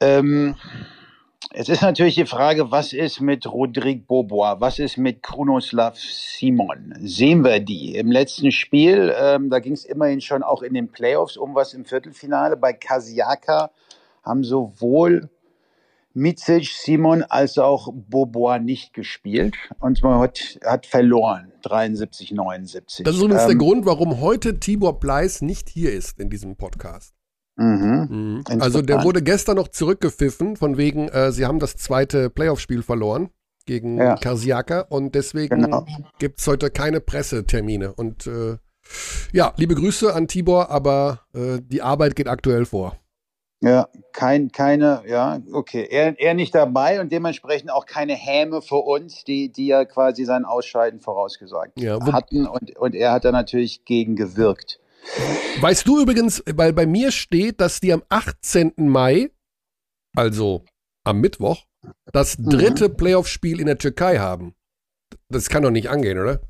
Ähm, es ist natürlich die Frage, was ist mit Rodrigue Bobois, was ist mit Krunoslav Simon? Sehen wir die? Im letzten Spiel, ähm, da ging es immerhin schon auch in den Playoffs um was im Viertelfinale. Bei Kasiaka haben sowohl Micic, Simon als auch Bobois nicht gespielt und man hat, hat verloren, 73, 79. das ist übrigens der Ähm, Grund, warum heute Tibor Bleis nicht hier ist in diesem Podcast. Mhm. Mhm. Also der wurde gestern noch zurückgepfiffen, von wegen, äh, sie haben das zweite Playoff-Spiel verloren gegen Ja. Karsiaka und deswegen Genau. gibt's heute keine Pressetermine. Und äh, ja, liebe Grüße an Tibor, aber äh, die Arbeit geht aktuell vor. Ja, kein, keine, ja, okay. Er, er nicht dabei und dementsprechend auch keine Häme für uns, die, die ja quasi sein Ausscheiden vorausgesagt Ja, hatten und, und er hat da natürlich gegen gewirkt. Weißt du übrigens, weil bei mir steht, dass die am 18. Mai, also am Mittwoch, das Mhm. dritte Playoff-Spiel in der Türkei haben. Das kann doch nicht angehen, oder?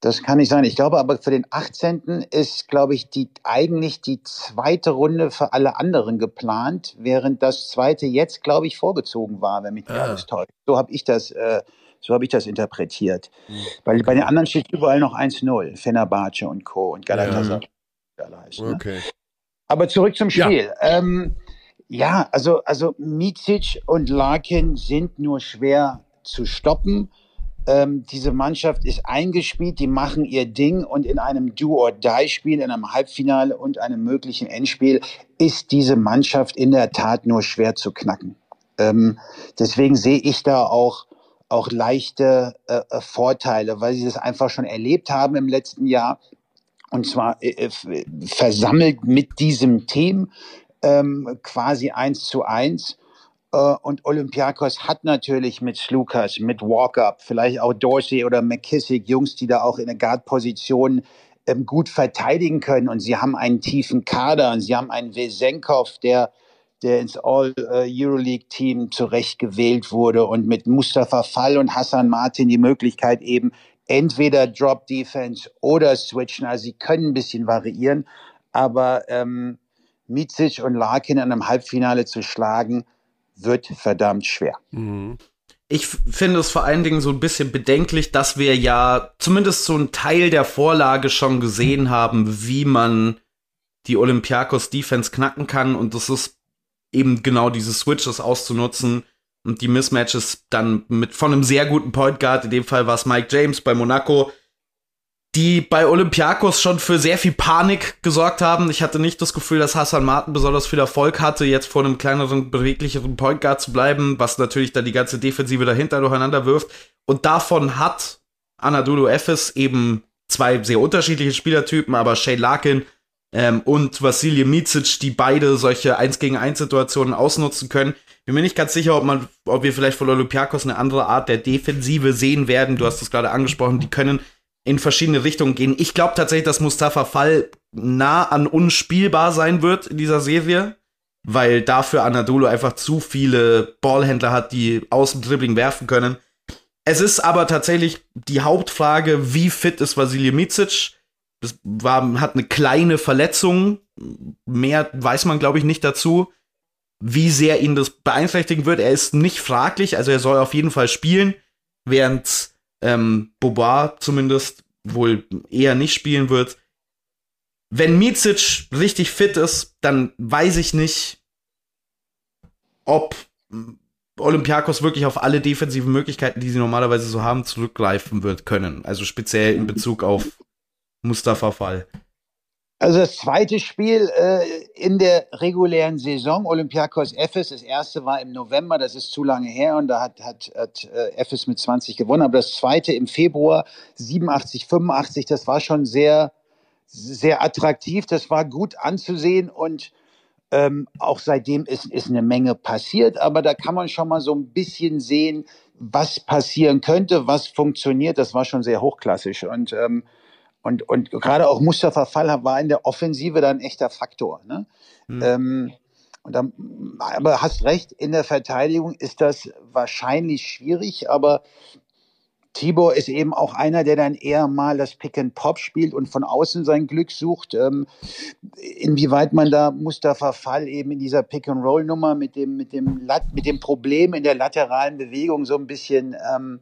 Das kann nicht sein. Ich glaube aber für den 18. ist, glaube ich, die eigentlich die zweite Runde für alle anderen geplant, während das zweite jetzt, glaube ich, vorgezogen war, wenn mich nicht Ah. alles täuscht. So habe ich das, äh, so habe ich das interpretiert. Hm. Weil bei den anderen steht überall noch 1-0. Fenerbahce und Co. und Galatasaray. heißen, ne? Okay. Aber zurück zum Ja. Spiel. Ja, ähm, ja also, also Micic und Larkin sind nur schwer zu stoppen. Ähm, diese Mannschaft ist eingespielt, die machen ihr Ding und in einem Do-or-Die-Spiel, in einem Halbfinale und einem möglichen Endspiel ist diese Mannschaft in der Tat nur schwer zu knacken. Ähm, deswegen sehe ich da auch, auch leichte äh, äh, Vorteile, weil sie das einfach schon erlebt haben im letzten Jahr und zwar äh, f- versammelt mit diesem Team ähm, quasi eins zu eins. Äh, und Olympiakos hat natürlich mit Slukas, mit Walkup, vielleicht auch Dorsey oder McKissick, Jungs, die da auch in der Guard-Position ähm, gut verteidigen können. Und sie haben einen tiefen Kader und sie haben einen Wesenkov, der der ins All-Euroleague-Team zurecht gewählt wurde und mit Mustafa Fall und Hassan Martin die Möglichkeit eben entweder Drop Defense oder Switchen. Also sie können ein bisschen variieren, aber ähm, Mizic und Larkin in einem Halbfinale zu schlagen, wird verdammt schwer. Mhm. Ich finde es vor allen Dingen so ein bisschen bedenklich, dass wir ja zumindest so einen Teil der Vorlage schon gesehen haben, wie man die Olympiakos Defense knacken kann und das ist eben genau diese Switches auszunutzen und die Mismatches dann mit von einem sehr guten Point Guard, in dem Fall war es Mike James bei Monaco, die bei Olympiakos schon für sehr viel Panik gesorgt haben. Ich hatte nicht das Gefühl, dass Hassan Martin besonders viel Erfolg hatte, jetzt vor einem kleineren, beweglicheren Point Guard zu bleiben, was natürlich dann die ganze Defensive dahinter durcheinander wirft. Und davon hat Anadolu Efes eben zwei sehr unterschiedliche Spielertypen, aber Shay Larkin ähm, und Vasilij Micic, die beide solche 1 gegen 1 Situationen ausnutzen können. Bin mir nicht ganz sicher, ob man, ob wir vielleicht von Olympiakos eine andere Art der Defensive sehen werden. Du hast es gerade angesprochen, die können in verschiedene Richtungen gehen. Ich glaube tatsächlich, dass Mustafa Fall nah an unspielbar sein wird in dieser Serie, weil dafür Anadolu einfach zu viele Ballhändler hat, die aus dem Dribbling werfen können. Es ist aber tatsächlich die Hauptfrage, wie fit ist Vasilij Micic? Das war, hat eine kleine Verletzung. Mehr weiß man, glaube ich, nicht dazu. Wie sehr ihn das beeinträchtigen wird, er ist nicht fraglich, also er soll auf jeden Fall spielen, während ähm, Boba zumindest wohl eher nicht spielen wird. Wenn Micic richtig fit ist, dann weiß ich nicht, ob Olympiakos wirklich auf alle defensiven Möglichkeiten, die sie normalerweise so haben, zurückgreifen wird können. Also speziell in Bezug auf Mustafa Fall. Also das zweite Spiel äh, in der regulären Saison, Olympiakos Ephes, das erste war im November, das ist zu lange her und da hat, hat, hat äh, mit 20 gewonnen, aber das zweite im Februar 87, 85, das war schon sehr, sehr attraktiv, das war gut anzusehen und ähm, auch seitdem ist, ist eine Menge passiert, aber da kann man schon mal so ein bisschen sehen, was passieren könnte, was funktioniert, das war schon sehr hochklassig und ähm, und, und gerade auch Mustafa Fall war in der Offensive dann ein echter Faktor. Ne? Mhm. Ähm, und dann, aber hast recht, in der Verteidigung ist das wahrscheinlich schwierig, aber Tibor ist eben auch einer, der dann eher mal das Pick and Pop spielt und von außen sein Glück sucht. Ähm, inwieweit man da Mustafa Fall eben in dieser Pick and Roll Nummer mit dem mit dem mit dem Problem in der lateralen Bewegung so ein bisschen ähm,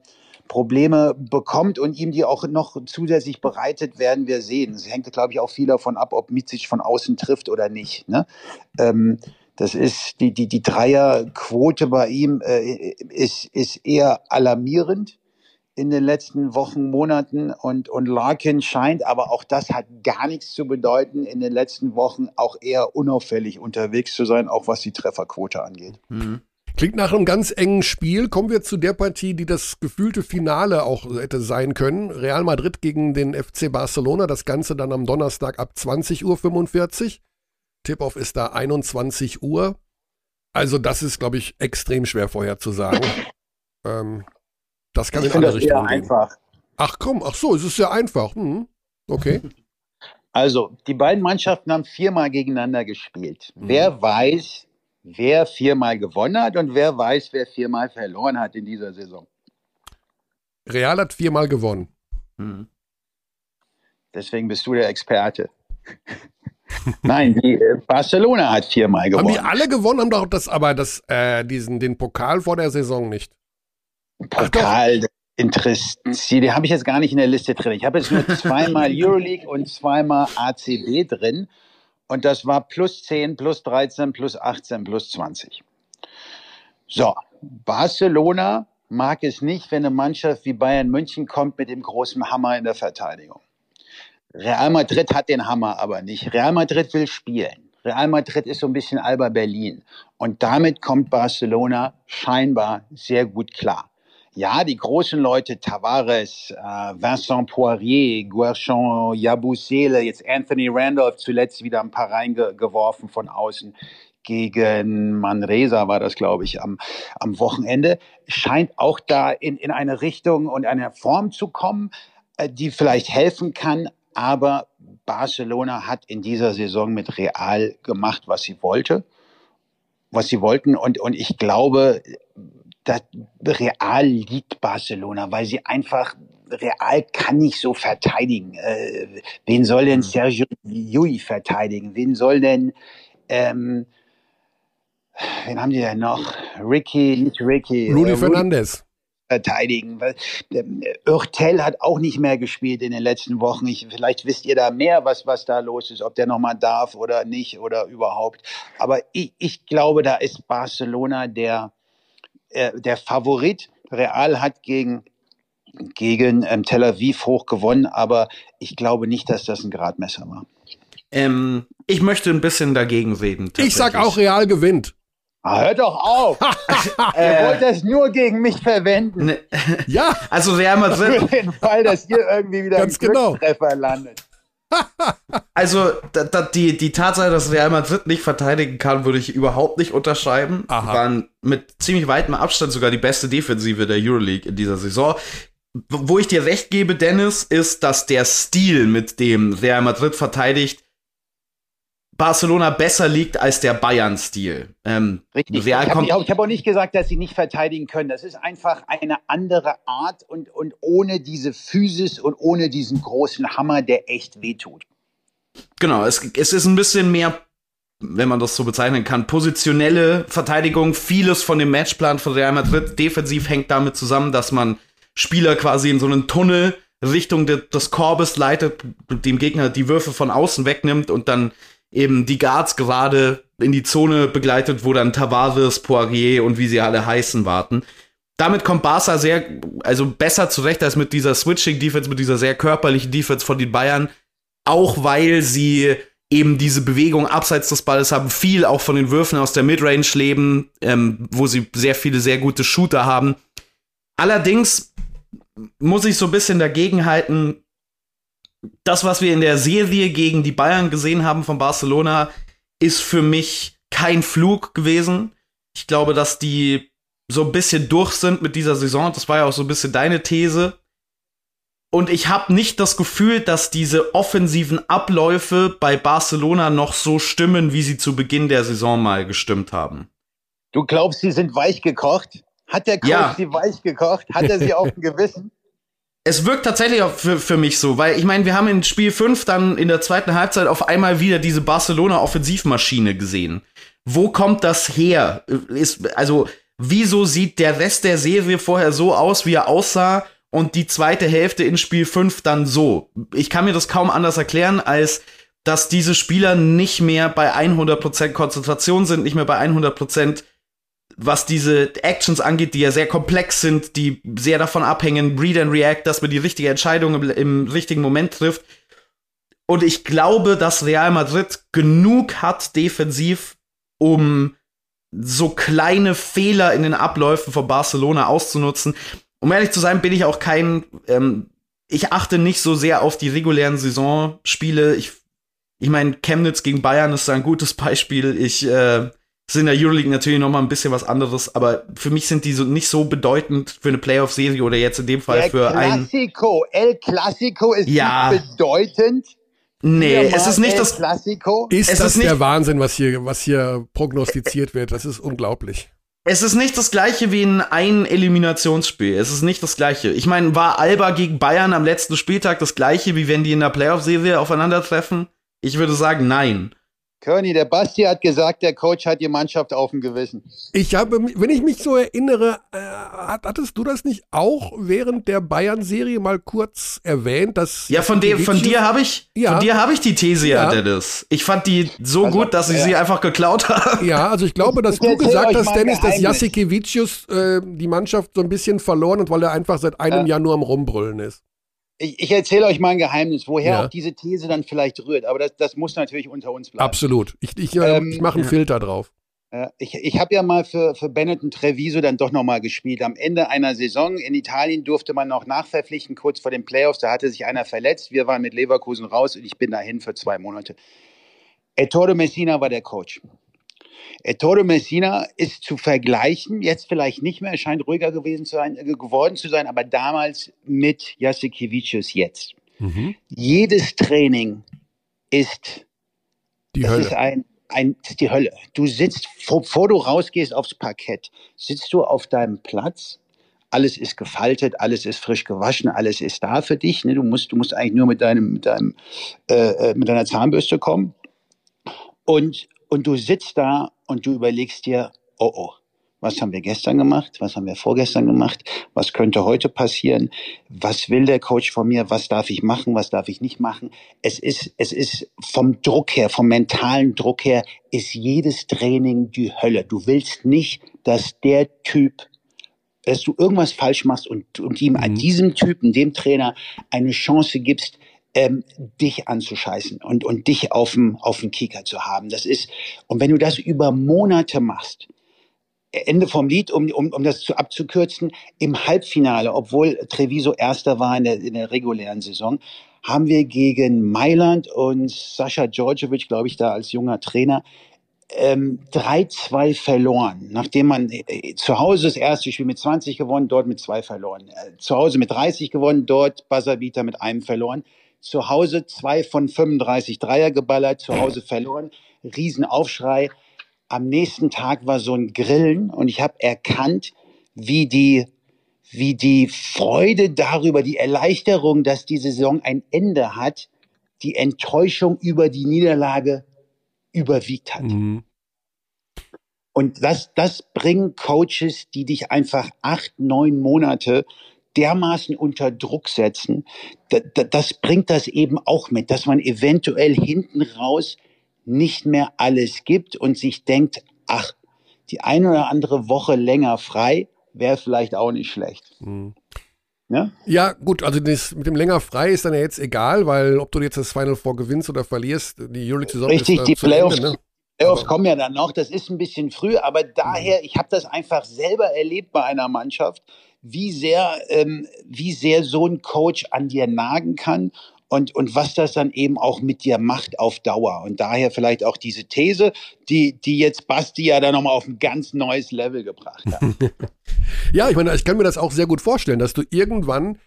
Probleme bekommt und ihm die auch noch zusätzlich bereitet, werden wir sehen. Es hängt, glaube ich, auch viel davon ab, ob Mizic von außen trifft oder nicht. Ne? Ähm, das ist die, die, die Dreierquote bei ihm äh, ist, ist eher alarmierend in den letzten Wochen, Monaten und, und Larkin scheint, aber auch das hat gar nichts zu bedeuten, in den letzten Wochen auch eher unauffällig unterwegs zu sein, auch was die Trefferquote angeht. Mhm. Klingt nach einem ganz engen Spiel. Kommen wir zu der Partie, die das gefühlte Finale auch hätte sein können. Real Madrid gegen den FC Barcelona. Das Ganze dann am Donnerstag ab 20.45 Uhr. Tip-Off ist da 21 Uhr. Also das ist, glaube ich, extrem schwer vorherzusagen. ähm, das kann ich in alle Richtungen gehen. einfach. Ach komm, ach so, es ist sehr einfach. Hm. Okay. Also, die beiden Mannschaften haben viermal gegeneinander gespielt. Mhm. Wer weiß, wer viermal gewonnen hat und wer weiß, wer viermal verloren hat in dieser Saison. Real hat viermal gewonnen. Mhm. Deswegen bist du der Experte. Nein, die, äh, Barcelona hat viermal gewonnen. Haben die alle gewonnen, haben doch das, aber das, äh, diesen, den Pokal vor der Saison nicht. Pokal, interessiert, die habe ich jetzt gar nicht in der Liste drin. Ich habe jetzt nur zweimal Euroleague und zweimal ACB drin. Und das war plus 10, plus 13, plus 18, plus 20. So, Barcelona mag es nicht, wenn eine Mannschaft wie Bayern München kommt mit dem großen Hammer in der Verteidigung. Real Madrid hat den Hammer aber nicht. Real Madrid will spielen. Real Madrid ist so ein bisschen Alba Berlin. Und damit kommt Barcelona scheinbar sehr gut klar. Ja, die großen Leute, Tavares, äh, Vincent Poirier, Guerchon, Yabusele, jetzt Anthony Randolph zuletzt wieder ein paar reingeworfen von außen gegen Manresa war das, glaube ich, am, am Wochenende, scheint auch da in, in eine Richtung und eine Form zu kommen, äh, die vielleicht helfen kann. Aber Barcelona hat in dieser Saison mit Real gemacht, was sie wollte. was sie wollten. Und, und ich glaube, dass Real liegt Barcelona, weil sie einfach Real kann nicht so verteidigen. Äh, wen soll denn Sergio Llull verteidigen? Wen soll denn ähm, wen haben die denn noch? Ricky, nicht Ricky. Rudy äh, Fernandes. verteidigen. Ähm, Örtel hat auch nicht mehr gespielt in den letzten Wochen. Ich, vielleicht wisst ihr da mehr, was, was da los ist, ob der nochmal darf oder nicht oder überhaupt. Aber ich, ich glaube, da ist Barcelona der, äh, der Favorit. Real hat gegen gegen ähm, Tel Aviv hoch gewonnen, aber ich glaube nicht, dass das ein Gradmesser war. Ähm, ich möchte ein bisschen dagegen reden. Ich sag auch, Real gewinnt. Ah, hört doch auf! Ihr Äh, wollt das nur gegen mich verwenden. ne, Ja, also Real Madrid, Für den Fall, dass ihr irgendwie wieder Ganz im genau. Glückstreffer landet. Also da, da, die, die Tatsache, dass Real Madrid nicht verteidigen kann, würde ich überhaupt nicht unterschreiben. Aha. Waren mit ziemlich weitem Abstand sogar die beste Defensive der Euroleague in dieser Saison. Wo ich dir recht gebe, Dennis, ist, dass der Stil, mit dem Real Madrid verteidigt, Barcelona besser liegt als der Bayern-Stil. Ähm, Richtig. Real ich habe hab, hab auch nicht gesagt, dass sie nicht verteidigen können. Das ist einfach eine andere Art und, und ohne diese Physis und ohne diesen großen Hammer, der echt wehtut. Genau, es, es ist ein bisschen mehr, wenn man das so bezeichnen kann, positionelle Verteidigung. Vieles von dem Matchplan von Real Madrid defensiv hängt damit zusammen, dass man Spieler quasi in so einen Tunnel Richtung de, des Korbes leitet, dem Gegner die Würfe von außen wegnimmt und dann eben die Guards gerade in die Zone begleitet, wo dann Tavares, Poirier und wie sie alle heißen warten. Damit kommt Barca sehr, also besser zurecht als mit dieser Switching-Defense, mit dieser sehr körperlichen Defense von den Bayern auch weil sie eben diese Bewegung abseits des Balles haben, viel auch von den Würfen aus der Midrange leben, ähm, wo sie sehr viele sehr gute Shooter haben. Allerdings muss ich so ein bisschen dagegen halten, das, was wir in der Serie gegen die Bayern gesehen haben von Barcelona, ist für mich kein Flug gewesen. Ich glaube, dass die so ein bisschen durch sind mit dieser Saison. Das war ja auch so ein bisschen deine These. Und ich habe nicht das Gefühl, dass diese offensiven Abläufe bei Barcelona noch so stimmen, wie sie zu Beginn der Saison mal gestimmt haben. Du glaubst, sie sind weich gekocht? Hat der Coach Ja. sie weich gekocht? Hat er sie auf dem Gewissen? Es wirkt tatsächlich auch für, für mich so, weil ich meine, wir haben in Spiel 5 dann in der zweiten Halbzeit auf einmal wieder diese Barcelona-Offensivmaschine gesehen. Wo kommt das her? Ist, also, wieso sieht der Rest der Serie vorher so aus, wie er aussah, und die zweite Hälfte in Spiel 5 dann so? Ich kann mir das kaum anders erklären, als dass diese Spieler nicht mehr bei 100% Konzentration sind, nicht mehr bei 100% was diese Actions angeht, die ja sehr komplex sind, die sehr davon abhängen, Read and React, dass man die richtige Entscheidung im, im richtigen Moment trifft. Und ich glaube, dass Real Madrid genug hat defensiv, um so kleine Fehler in den Abläufen von Barcelona auszunutzen. Um ehrlich zu sein, bin ich auch kein, ähm, ich achte nicht so sehr auf die regulären Saisonspiele. Ich, ich meine, Chemnitz gegen Bayern ist ein gutes Beispiel. Ich, äh, ist in der Euroleague natürlich noch mal ein bisschen was anderes, aber für mich sind die so nicht so bedeutend für eine Playoff-Serie oder jetzt in dem Fall Der für ein. Classico, El Clasico ist Ja. nicht bedeutend. Nee, es ist nicht das. Clasico. Ist Es das ist nicht- der Wahnsinn, was hier, was hier prognostiziert wird? Das ist unglaublich. Es ist nicht das gleiche wie in ein Eliminationsspiel. Es ist nicht das gleiche. Ich meine, war Alba gegen Bayern am letzten Spieltag das gleiche, wie wenn die in der Playoff-Serie aufeinandertreffen? Ich würde sagen, nein. Körny, der Basti hat gesagt, der Coach hat die Mannschaft auf dem Gewissen. Ich habe, wenn ich mich so erinnere, äh, hat- hattest du das nicht auch während der Bayern-Serie mal kurz erwähnt, dass Ja, von, dem, von dir habe ich, Ja. von dir habe ich die These ja. Dennis. Ich fand die so Also, gut, dass ich ja. sie einfach geklaut habe. Ja, also ich glaube, dass Ich du gesagt hast, Dennis, dass Geheimnis. Jasikevičius äh, die Mannschaft so ein bisschen verloren hat, weil er einfach seit einem Ja. Jahr nur am Rumbrüllen ist. Ich, ich erzähle euch mal ein Geheimnis, woher Ja. auch diese These dann vielleicht rührt. Aber das, das muss natürlich unter uns bleiben. Absolut. Ich, ich, äh, Ähm, ich mache einen ja. Filter drauf. Ja, ich ich habe ja mal für, für Benetton Treviso dann doch nochmal gespielt. Am Ende einer Saison in Italien durfte man noch nachverpflichten, kurz vor den Playoffs. Da hatte sich einer verletzt. Wir waren mit Leverkusen raus und ich bin dahin für zwei Monate. Ettore Messina war der Coach. Ettore Messina ist zu vergleichen, jetzt vielleicht nicht mehr, scheint ruhiger gewesen zu sein, äh, geworden zu sein, aber damals mit Jasikevičius jetzt. Mhm. Jedes Training ist Die das ist Hölle. ein, ein, das ist die Hölle. Du sitzt, bevor du rausgehst aufs Parkett, sitzt du auf deinem Platz. Alles ist gefaltet, alles ist frisch gewaschen, alles ist da für dich. Ne? Du, musst, du musst eigentlich nur mit, deinem, mit, deinem, äh, äh, mit deiner Zahnbürste kommen. Und, und du sitzt da und du überlegst dir, oh oh, was haben wir gestern gemacht? Was haben wir vorgestern gemacht? Was könnte heute passieren? Was will der Coach von mir? Was darf ich machen? Was darf ich nicht machen? Es ist, es ist vom Druck her, vom mentalen Druck her, ist jedes Training die Hölle. Du willst nicht, dass der Typ dass du irgendwas falsch machst und, und ihm mhm. diesem Typen, dem Trainer, eine Chance gibst, ähm, dich anzuscheißen und, und dich auf dem, auf dem Kicker zu haben. Das ist, und wenn du das über Monate machst, Ende vom Lied, um, um, um das zu abzukürzen, im Halbfinale, obwohl Treviso Erster war in der, in der regulären Saison, haben wir gegen Mailand und Sascha Djordjevic, glaube ich, da als junger Trainer, ähm, 3-2 verloren, nachdem man äh, zu Hause das erste Spiel mit 20 gewonnen, dort mit zwei verloren. Äh, zu Hause mit 30 gewonnen, dort Buzzerbeater mit einem verloren. Zu Hause zwei von 35 Dreier geballert, zu Hause verloren. Riesenaufschrei am nächsten Tag war so ein Grillen und ich habe erkannt, wie die, wie die Freude darüber, die Erleichterung, dass die Saison ein Ende hat, die Enttäuschung über die Niederlage überwiegt hat. Mhm. Und das, das bringen Coaches, die dich einfach acht, neun Monate dermaßen unter Druck setzen. Das, das bringt das eben auch mit, dass man eventuell hinten raus nicht mehr alles gibt und sich denkt, ach, die eine oder andere Woche länger frei wäre vielleicht auch nicht schlecht. Mhm. Ja? ja, gut, also das mit dem länger frei ist dann ja jetzt egal, weil ob du jetzt das Final Four gewinnst oder verlierst, die Euroleague-Saison Richtig, ist, äh, die Playoffs, Ende, ne? Playoffs kommen ja dann noch, das ist ein bisschen früh, aber daher, ich habe das einfach selber erlebt bei einer Mannschaft, wie sehr, ähm, wie sehr so ein Coach an dir nagen kann und, und was das dann eben auch mit dir macht auf Dauer. Und daher vielleicht auch diese These, die, die jetzt Basti ja dann nochmal auf ein ganz neues Level gebracht hat. ja, ich meine, ich kann mir das auch sehr gut vorstellen, dass du irgendwann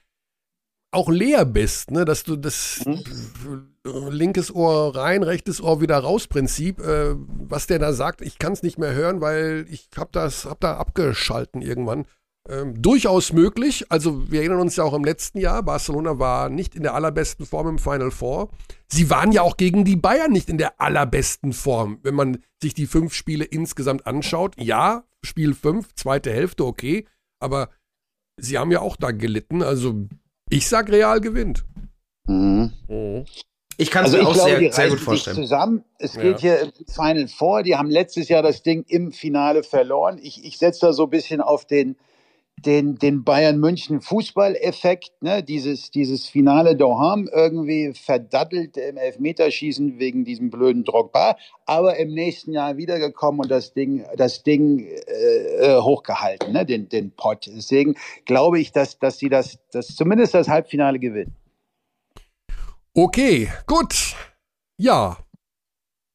auch leer bist, ne? dass du das mhm. linkes Ohr rein, rechtes Ohr wieder raus Prinzip, äh, was der da sagt, ich kann es nicht mehr hören, weil ich habe das, hab da abgeschalten irgendwann. Ähm, durchaus möglich. Also wir erinnern uns ja auch im letzten Jahr, Barcelona war nicht in der allerbesten Form im Final Four. Sie waren ja auch gegen die Bayern nicht in der allerbesten Form. Wenn man sich die fünf Spiele insgesamt anschaut, ja, Spiel fünf, zweite Hälfte, okay, aber sie haben ja auch da gelitten. Also ich sag, Real gewinnt. Mhm. Mhm. Ich kann es also mir auch glaube, sehr, sehr gut vorstellen. Zusammen. Es ja. geht hier im Final Four. Die haben letztes Jahr das Ding im Finale verloren. Ich, ich setze da so ein bisschen auf den den, den Bayern München Fußballeffekt, ne, dieses, dieses Finale Doham irgendwie verdattelt im Elfmeterschießen wegen diesem blöden Drogba, aber im nächsten Jahr wiedergekommen und das Ding, das Ding äh, äh hochgehalten, ne, den, den Pott. Deswegen glaube ich, dass, dass sie das, das zumindest das Halbfinale gewinnen. Okay, gut. Ja,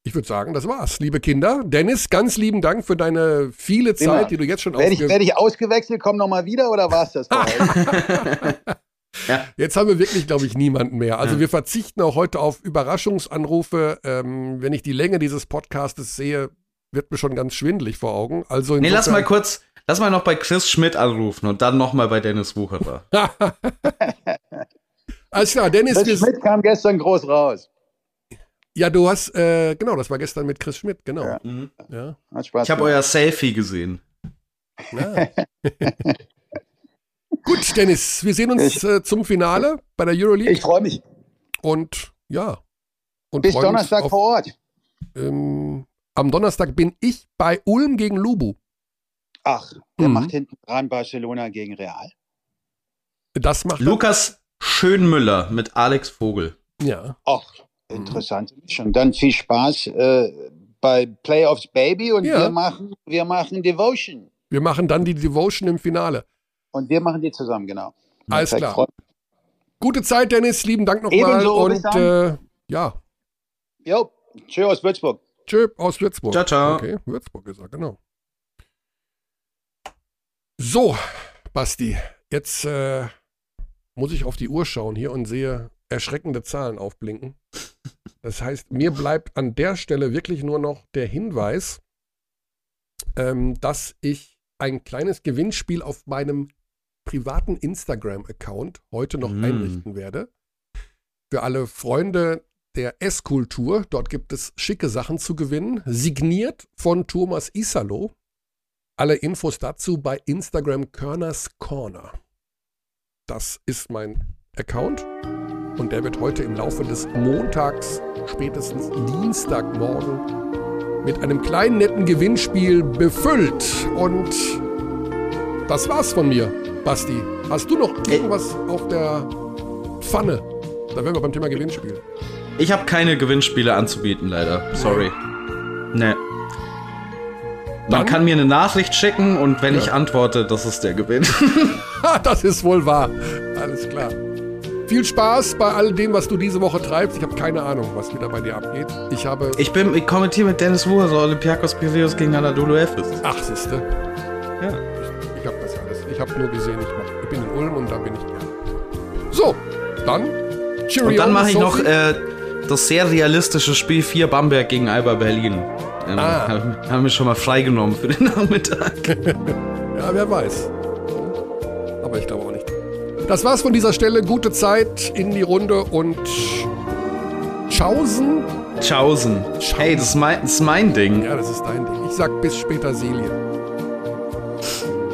ich würde sagen, das war's, liebe Kinder. Dennis, ganz lieben Dank für deine viele Zeit, Immer. die du jetzt schon Werde ich, werd ich ausgewechselt, komm nochmal wieder oder war's das? ja. Jetzt haben wir wirklich, glaube ich, niemanden mehr. Also ja. wir verzichten auch heute auf Überraschungsanrufe. Ähm, wenn ich die Länge dieses Podcastes sehe, wird mir schon ganz schwindelig vor Augen. Also nee, lass mal kurz, lass mal noch bei Chris Schmidt anrufen und dann nochmal bei Dennis Wucherer. Alles klar, Dennis. Chris Schmidt kam gestern groß raus. Ja, du hast, äh, genau, das war gestern mit Chris Schmidt, genau. Ja. Mhm. ja. Hat Spaß ich habe euer Selfie gesehen. Ja. Gut, Dennis, wir sehen uns äh, zum Finale bei der Euroleague. Ich freue mich. Und ja. Und Bis Donnerstag auf, vor Ort. Ähm, am Donnerstag bin ich bei Ulm gegen Lubu. Ach, der mhm. macht hinten dran Barcelona gegen Real. Das macht Lukas Schönmüller mit Alex Vogel. Ja. Ach. Interessante Mischung. Dann viel Spaß äh, bei Playoffs Baby und ja. wir machen, wir machen Devotion. Wir machen dann die Devotion im Finale. Und wir machen die zusammen, genau. Alles Perfekt. klar. Gute Zeit, Dennis. Lieben Dank nochmal. Und äh, ja. Jo, tschö aus Würzburg. Tschö aus Würzburg. Ciao, ciao. Okay, Würzburg ist er, genau. So, Basti, jetzt äh, muss ich auf die Uhr schauen hier und sehe erschreckende Zahlen aufblinken. Das heißt, mir bleibt an der Stelle wirklich nur noch der Hinweis, ähm, dass ich ein kleines Gewinnspiel auf meinem privaten Instagram-Account heute noch Mm. einrichten werde. Für alle Freunde der S-Kultur. Dort gibt es schicke Sachen zu gewinnen. Signiert von Thomas Isalo. Alle Infos dazu bei Instagram Körners Corner. Das ist mein Account und der wird heute im Laufe des Montags, spätestens Dienstagmorgen, mit einem kleinen netten Gewinnspiel befüllt. Und das war's von mir, Basti. Hast du noch irgendwas auf der Pfanne? Da wären wir beim Thema Gewinnspiel. Ich habe keine Gewinnspiele anzubieten, leider. Sorry. Nee. Man Dann- kann mir eine Nachricht schicken und wenn Ja. ich antworte, das ist der Gewinn. Ha, das ist wohl wahr. Alles klar. Viel Spaß bei all dem, was du diese Woche treibst. Ich habe keine Ahnung, was wieder bei dir abgeht. Ich habe. Ich bin, ich kommentiere mit Dennis Wu, also Olympiakos Piraeus gegen Anadolu Efes. Ach, siehste. Ja. Ich habe das alles. Ich habe nur gesehen, ich, mach, ich bin in Ulm und da bin ich gern. So, dann. Cheerio, Und dann mache ich noch äh, das sehr realistische Spiel 4 Bamberg gegen Alba Berlin. Ähm, Ah. Haben hab mir schon mal freigenommen für den Nachmittag. Ja, wer weiß. Aber ich glaube auch. Das war's von dieser Stelle. Gute Zeit in die Runde und. Tschaußen. Tschaußen. Hey, das ist mein, das ist mein Ding. Ja, das ist dein Ding. Ich sag bis später, Silien.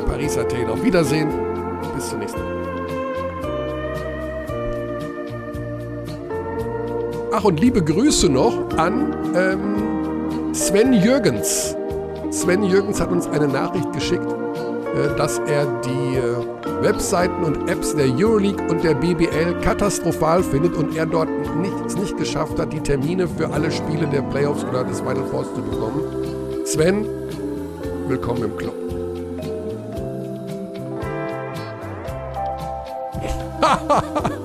Paris, Athen. Auf Wiedersehen. Bis zur nächsten. Ach, und liebe Grüße noch an ähm, Sven Jürgens. Sven Jürgens hat uns eine Nachricht geschickt, dass er die äh, Webseiten und Apps der Euroleague und der BBL katastrophal findet und er dort nichts nicht geschafft hat, die Termine für alle Spiele der Playoffs oder des Final Fours zu bekommen. Sven, willkommen im Club.